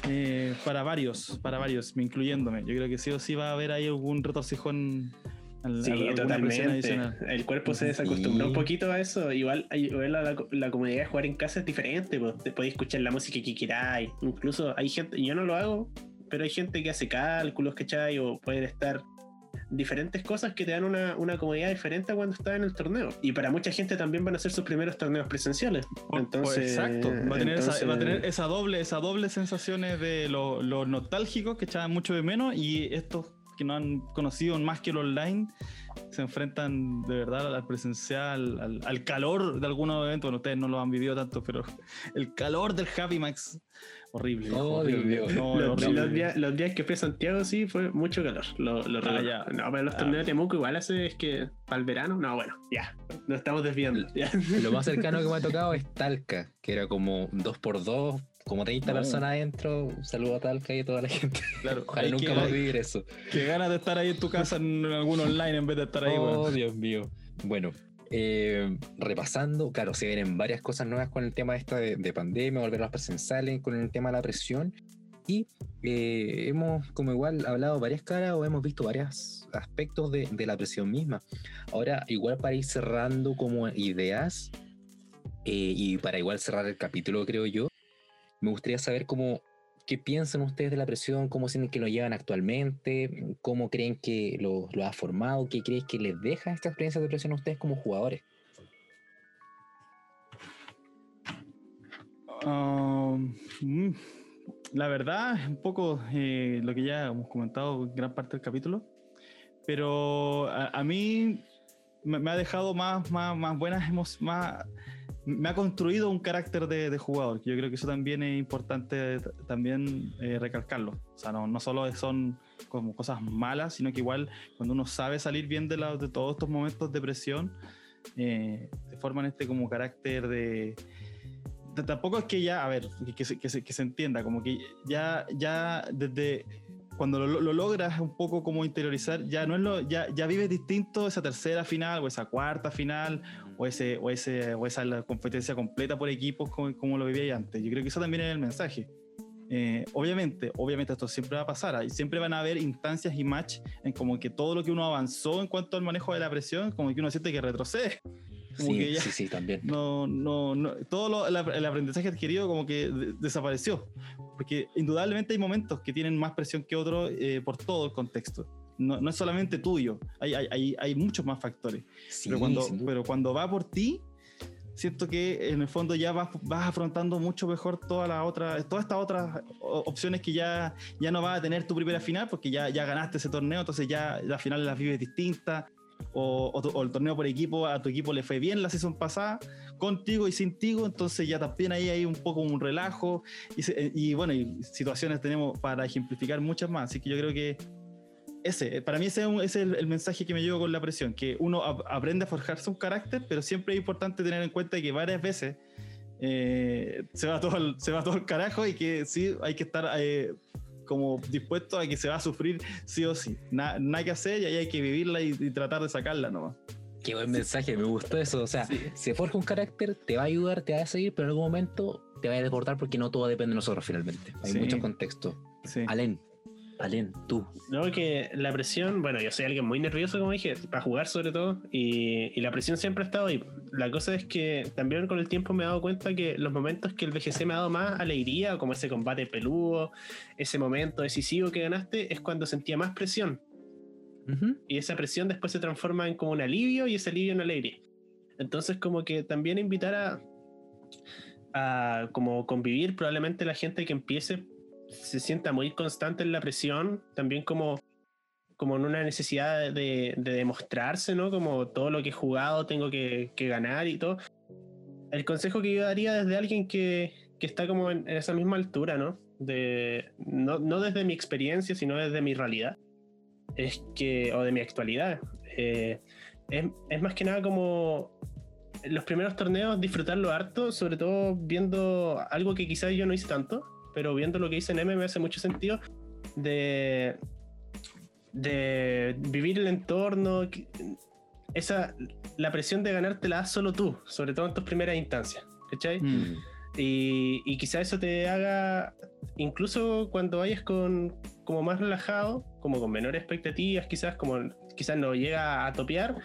eh, para varios, para varios, me incluyéndome. Yo creo que sí o sí va a haber ahí algún retorcijón. Al- Sí, totalmente. adicional. El cuerpo se Sí. desacostumbró un poquito a eso. Igual, igual la, la, comodidad de jugar en casa es diferente. Pues. Te podéis escuchar la música que queráis. Incluso hay gente, yo no lo hago, pero hay gente que hace cálculos, ¿cachai? O pueden estar diferentes cosas que te dan una, una comodidad diferente a cuando estás en el torneo. Y para mucha gente también van a ser sus primeros torneos presenciales. Por- Entonces, pues, exacto, va a tener, esa, va a tener esa doble, esa doble sensaciones de los lo nostálgicos que echaban mucho de menos y estos que no han conocido más que el online se enfrentan de verdad al presencial, al, al calor de algunos eventos. Bueno, ustedes no lo han vivido tanto, pero el calor del Happy Max, horrible. Oh, horrible. Dios. No, Los, horrible. los días, los días que fui a Santiago sí fue mucho calor. Lo, lo Ah, ya. No, pero los Ah. torneos de Temuco igual hace es que para el verano. No, bueno, ya. Nos estamos desviando. ya. Lo más cercano que me ha tocado es Talca, que era como 2x2, como 30 No. personas adentro. Un saludo a Talca y a toda la gente. Claro, Ojalá nunca que- más vivir eso. que ganas de estar ahí en tu casa en algún online en vez de estar ahí, Oh, weón. Dios mío. Bueno, eh, repasando, claro, se vienen varias cosas nuevas con el tema esta de, de pandemia, volver a las presenciales, con el tema de la presión. Y eh, hemos, como igual, hablado varias caras o hemos visto varios aspectos de, de la presión misma. Ahora, igual para ir cerrando como ideas eh, y para igual cerrar el capítulo, creo yo, me gustaría saber cómo, qué piensan ustedes de la presión, cómo sienten que lo llevan actualmente, cómo creen que lo, lo ha formado, qué creen que les deja esta experiencia de presión a ustedes como jugadores. Um, mm, la verdad, es un poco eh, lo que ya hemos comentado en gran parte del capítulo, pero a, a mí me, me ha dejado más, más, más buenas más me ha construido un carácter de, de, jugador. Yo creo que eso también es importante también eh, recalcarlo. O sea, no, no, solo son como cosas malas, sino que igual cuando uno sabe salir bien de, la, de todos estos momentos de presión, eh, se forman este como carácter de, de, Tampoco es que ya, a ver, que, se, que, se, que se entienda, como que ya, ya desde cuando lo, lo, logras un poco como interiorizar, ya no es lo, ya, ya vives distinto esa tercera final o esa cuarta final o, ese, o, ese, o esa competencia completa por equipos como, como lo vivíais antes. Yo creo que eso también es el mensaje. Eh, obviamente, obviamente esto siempre va a pasar, siempre van a haber instancias y match en como que todo lo que uno avanzó en cuanto al manejo de la presión, como que uno siente que retrocede. Como sí, que ya sí, sí, también. No, no, no, todo lo, el, el, aprendizaje adquirido como que de, desapareció. Porque indudablemente hay momentos que tienen más presión que otros eh, por todo el contexto. No, no, es solamente tuyo, hay, hay, hay, muchos más factores. Sí, pero, cuando, pero cuando va por ti, siento que en el fondo ya vas, vas afrontando mucho mejor todas las otras, todas estas otras opciones que ya, ya no vas a tener tu primera final, porque ya, ya ganaste ese torneo, entonces ya la final las vives distintas. O, o, o, el torneo por equipo, a tu equipo le fue bien la sesión pasada, contigo y sin tigo, entonces ya también ahí hay un poco un relajo. Y, y bueno, y situaciones tenemos para ejemplificar muchas más, así que yo creo que ese, para mí ese es, un, ese es el, el, mensaje que me llevo con la presión, que uno ap aprende a forjarse un carácter, pero siempre es importante tener en cuenta que varias veces eh, se, va todo el, se va todo el carajo y que sí hay que estar eh, como dispuesto a que se va a sufrir sí o sí. Nada na que hacer y ahí hay que vivirla y, y, tratar de sacarla nomás. Qué buen mensaje, me gustó eso. O sea, sí. se forja un carácter, te va a ayudar, te va a seguir, pero en algún momento te va a deportar porque no todo depende de nosotros finalmente. Hay sí. mucho contexto. Sí. Alen, Alen, tú. No, que la presión, bueno, yo soy alguien muy nervioso, como dije, para jugar sobre todo, y, y, la presión siempre ha estado ahí. La cosa es que también con el tiempo me he dado cuenta que los momentos que el VGC me ha dado más alegría, como ese combate peludo, ese momento decisivo que ganaste, es cuando sentía más presión. Uh -huh. Y esa presión después se transforma en como un alivio y ese alivio en alegría. Entonces, como que también invitar a, a como convivir probablemente la gente que empiece se sienta muy constante en la presión, también como, como en una necesidad de, de demostrarse, ¿no? Como todo lo que he jugado tengo que, ganar y todo. El consejo que yo daría desde alguien que, que está como en, en, esa misma altura, ¿no? De, no, no desde mi experiencia, sino desde mi realidad, es que, o de mi actualidad, eh, es, es más que nada como los primeros torneos disfrutarlo harto, sobre todo viendo algo que quizás yo no hice tanto, pero viendo lo que dice Neme me hace mucho sentido de, de vivir el entorno, esa, la presión de ganar te la das solo tú, sobre todo en tus primeras instancias, ¿cachai? Mm. Y, y quizá eso te haga, incluso cuando vayas con como más relajado, como con menores expectativas, quizás como quizás no llega a topear,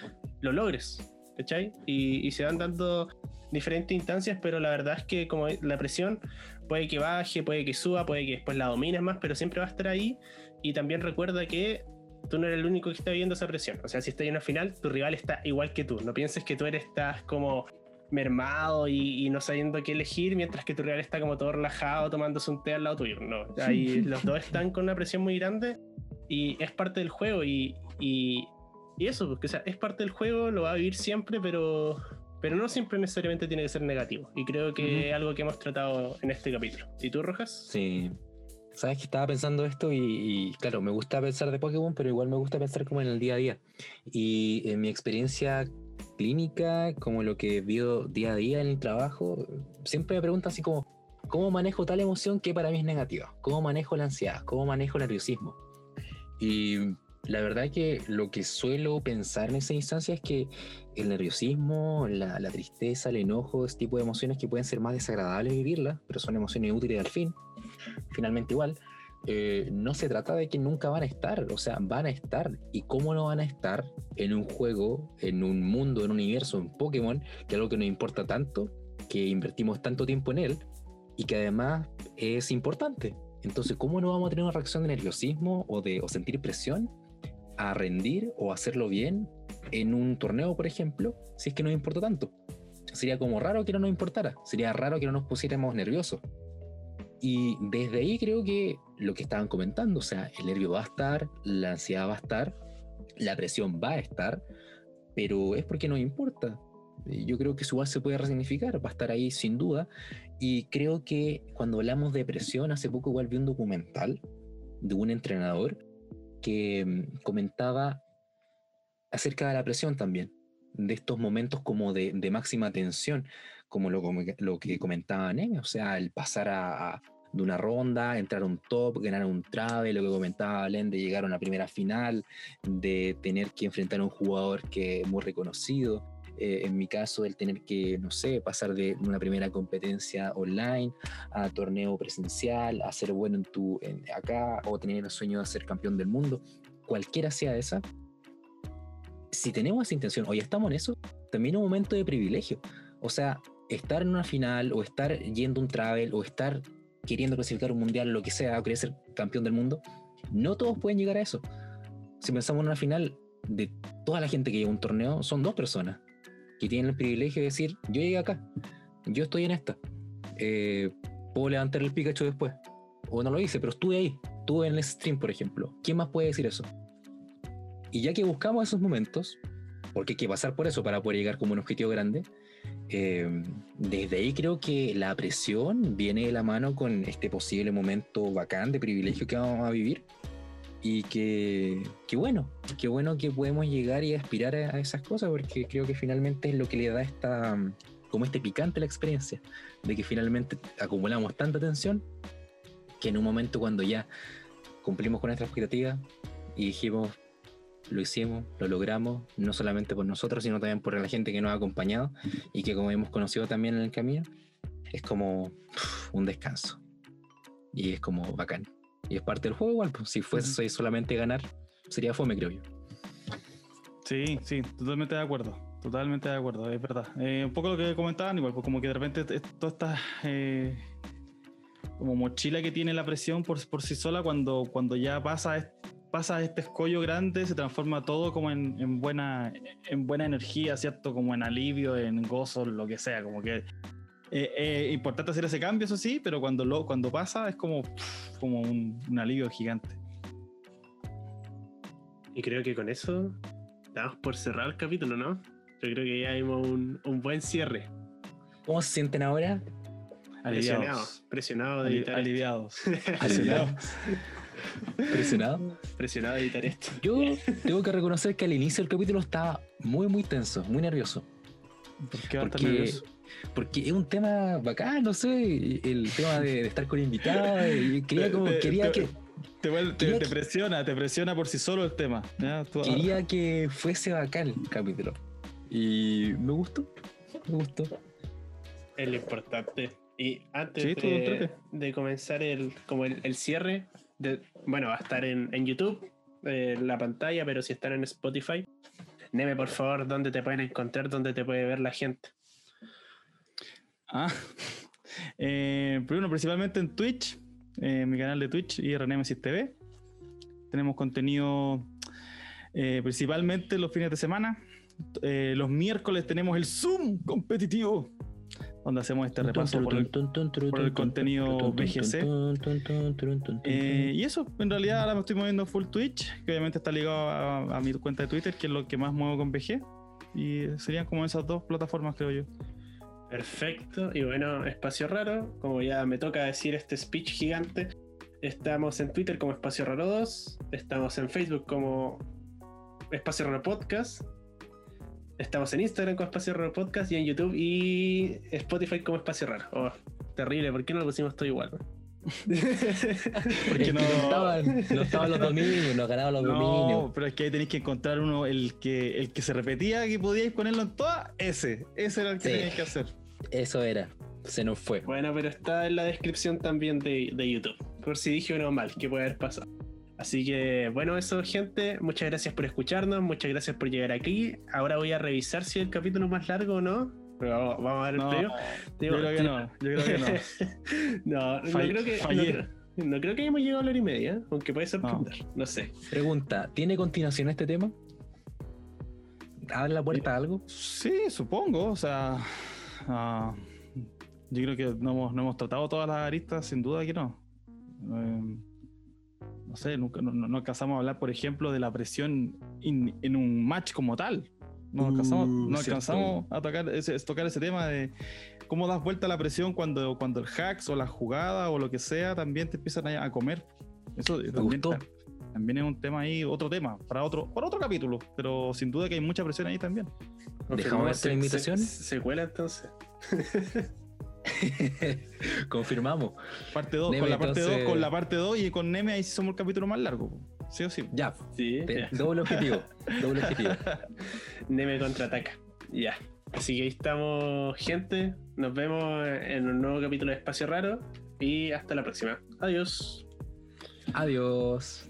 lo logres, ¿cachai? Y, y se van dando diferentes instancias, pero la verdad es que como la presión puede que baje, puede que suba, puede que después la domines más, pero siempre va a estar ahí. Y también recuerda que tú no eres el único que está viviendo esa presión. O sea, si estás en una final, tu rival está igual que tú. No pienses que tú eres, estás como mermado y, y, no sabiendo qué elegir, mientras que tu rival está como todo relajado tomándose un té al lado tuyo. No, ahí los dos están con una presión muy grande y es parte del juego y, y, y eso, porque o sea, es parte del juego, lo va a vivir siempre, pero pero no siempre necesariamente tiene que ser negativo. Y creo que uh -huh. es algo que hemos tratado en este capítulo. ¿Y tú, Rojas? Sí. Sabes que estaba pensando esto y, y, claro, me gusta pensar de Pokémon, pero igual me gusta pensar como en el día a día. Y en mi experiencia clínica, como lo que veo día a día en el trabajo, siempre me preguntan así como, ¿cómo manejo tal emoción que para mí es negativa? ¿Cómo manejo la ansiedad? ¿Cómo manejo el nerviosismo? Y la verdad que lo que suelo pensar en esa instancia es que el nerviosismo, la, la, tristeza, el enojo, ese tipo de emociones que pueden ser más desagradables vivirlas, pero son emociones útiles al fin, finalmente igual, eh, no se trata de que nunca van a estar, o sea, van a estar. ¿Y cómo no van a estar en un juego, en un mundo, en un universo, en Pokémon, que es algo que nos importa tanto, que invertimos tanto tiempo en él y que además es importante? Entonces, ¿cómo no vamos a tener una reacción de nerviosismo o de o sentir presión a rendir o hacerlo bien en un torneo, por ejemplo, si es que nos importa tanto. Sería como raro que no nos importara, sería raro que no nos pusiéramos nerviosos. Y desde ahí creo que lo que estaban comentando, o sea, el nervio va a estar, la ansiedad va a estar, la presión va a estar, pero es porque nos importa. Yo creo que su base se puede resignificar, va a estar ahí sin duda. Y creo que cuando hablamos de presión, hace poco igual vi un documental de un entrenador que mm, comentaba acerca de la presión también, de estos momentos como de, de máxima tensión, como lo, lo, que comentaba Neme, o sea, el pasar a, de una ronda, entrar a un top, ganar un trave, lo que comentaba Len de llegar a una primera final, de tener que enfrentar a un jugador que es muy reconocido. Eh, en mi caso, el tener que, no sé, pasar de una primera competencia online a torneo presencial, a ser bueno en tu, en, acá, o tener el sueño de ser campeón del mundo, cualquiera sea esa, si tenemos esa intención o ya estamos en eso, también es un momento de privilegio. O sea, estar en una final o estar yendo un travel o estar queriendo clasificar un mundial, lo que sea, o querer ser campeón del mundo, no todos pueden llegar a eso. Si pensamos en una final, de toda la gente que llega a un torneo, son dos personas que tienen el privilegio de decir, yo llegué acá, yo estoy en esta, eh, puedo levantar el Pikachu después. O no lo hice, pero estuve ahí, estuve en el stream, por ejemplo. ¿Quién más puede decir eso? Y ya que buscamos esos momentos, porque hay que pasar por eso para poder llegar como un objetivo grande, eh, desde ahí creo que la presión viene de la mano con este posible momento bacán de privilegio que vamos a vivir. Y que, que bueno, que bueno que podemos llegar y aspirar a, esas cosas, porque creo que finalmente es lo que le da esta, como este picante a la experiencia, de que finalmente acumulamos tanta tensión que en un momento cuando ya cumplimos con nuestra expectativa y dijimos, lo hicimos, lo logramos, no solamente por nosotros, sino también por la gente que nos ha acompañado y que como hemos conocido también en el camino, es como un descanso. Y es como bacán. Y es parte del juego igual, pues, si fuese solamente ganar, sería fome, creo yo. Sí, sí, totalmente de acuerdo. Totalmente de acuerdo, es verdad. Eh, un poco lo que comentaban, igual, pues como que de repente toda esta eh, como mochila que tiene la presión por, por sí sola, cuando, cuando ya pasa pasa este escollo grande, se transforma todo como en, buena, en buena energía, ¿cierto? Como en alivio, en gozo, lo que sea, como que eh, es importante hacer ese cambio, eso sí, pero cuando, lo, cuando pasa es como, como un, alivio gigante. Y creo que con eso estamos por cerrar el capítulo, ¿no? Yo creo que ya vimos un, un buen cierre. ¿Cómo se sienten ahora? Aliviados. Presionados. de aliviados. aliviados. Presionado. Presionado a editar esto. Yo tengo que reconocer que al inicio del capítulo estaba muy, muy tenso, muy nervioso. ¿Por qué porque, porque es un tema bacán, no sé, el tema de, estar con invitados. quería como, quería que. Te, presiona, te presiona por sí solo el tema. quería que fuese bacán el capítulo. Y me gustó, me gustó. Es lo importante. Y antes de, comenzar el, como el cierre, bueno, va a estar en, YouTube, en la pantalla, pero si están en Spotify, Neme, por favor, ¿dónde te pueden encontrar? ¿Dónde te puede ver la gente? Ah, eh, primero, principalmente en Twitch, eh, mi canal de Twitch y Renemesis TV. Tenemos contenido eh, principalmente los fines de semana. Eh, los miércoles tenemos el Zoom competitivo donde hacemos este repaso por el, contenido BGC. y eso, en realidad ahora me estoy moviendo full Twitch, que obviamente está ligado a, mi cuenta de Twitter, que es lo que más muevo con BG. Y serían como esas dos plataformas, creo yo. Perfecto. Y bueno, espacio raro, como ya me toca decir este speech gigante. Estamos en Twitter como Espacio Raro 2, estamos en Facebook como Espacio Raro Podcast, Estamos en Instagram como Espacio Raro Podcast y en YouTube y Spotify como Espacio Raro. Oh, terrible, ¿por qué no lo pusimos todo igual? Porque no... estaban, no estaban los dominios, no ganaban los no, pero es que ahí tenéis que encontrar uno, el que, el que se repetía, que podíais ponerlo en todas, ese. Ese era el que teníais que hacer. Eso era. Se nos fue. Bueno, pero está en la descripción también de, de YouTube. Por si dije uno mal, que puede haber pasado. Así que bueno, eso gente, muchas gracias por escucharnos, muchas gracias por llegar aquí. Ahora voy a revisar si el capítulo es más largo o no. Pero vamos, a ver el no, Yo creo que no, yo creo que no. no, no creo que... No, creo que hayamos llegado a la hora y media, aunque puede sorprender, no. sé. Pregunta, ¿tiene continuación este tema? ¿Abre la puerta a algo? Sí, supongo, o sea... Ah, yo creo que no hemos, no hemos tratado todas las aristas, sin duda que no. Eh, no sé, nunca, no, no, alcanzamos a hablar, por ejemplo, de la presión en un match como tal. No alcanzamos, Uh, no cierto. alcanzamos a tocar ese, tocar ese tema de cómo das vuelta a la presión cuando, cuando el hacks o la jugada o lo que sea también te empiezan a, a comer. Eso también, gustó. También es un tema ahí, otro tema, para otro, para otro capítulo, pero sin duda que hay mucha presión ahí también. ¿Dejamos se- invitación? Se, se cuela entonces. Confirmamos. Parte 2, Neme, con la parte 2, entonces- con la parte 2 y con Neme ahí sí somos el capítulo más largo. Sí o sí. Ya, Sí. te- doble objetivo. Doble objetivo. Neme contraataca. Ya. Así que ahí estamos, gente. Nos vemos en un nuevo capítulo de Espacio Raro. Y hasta la próxima. Adiós. Adiós.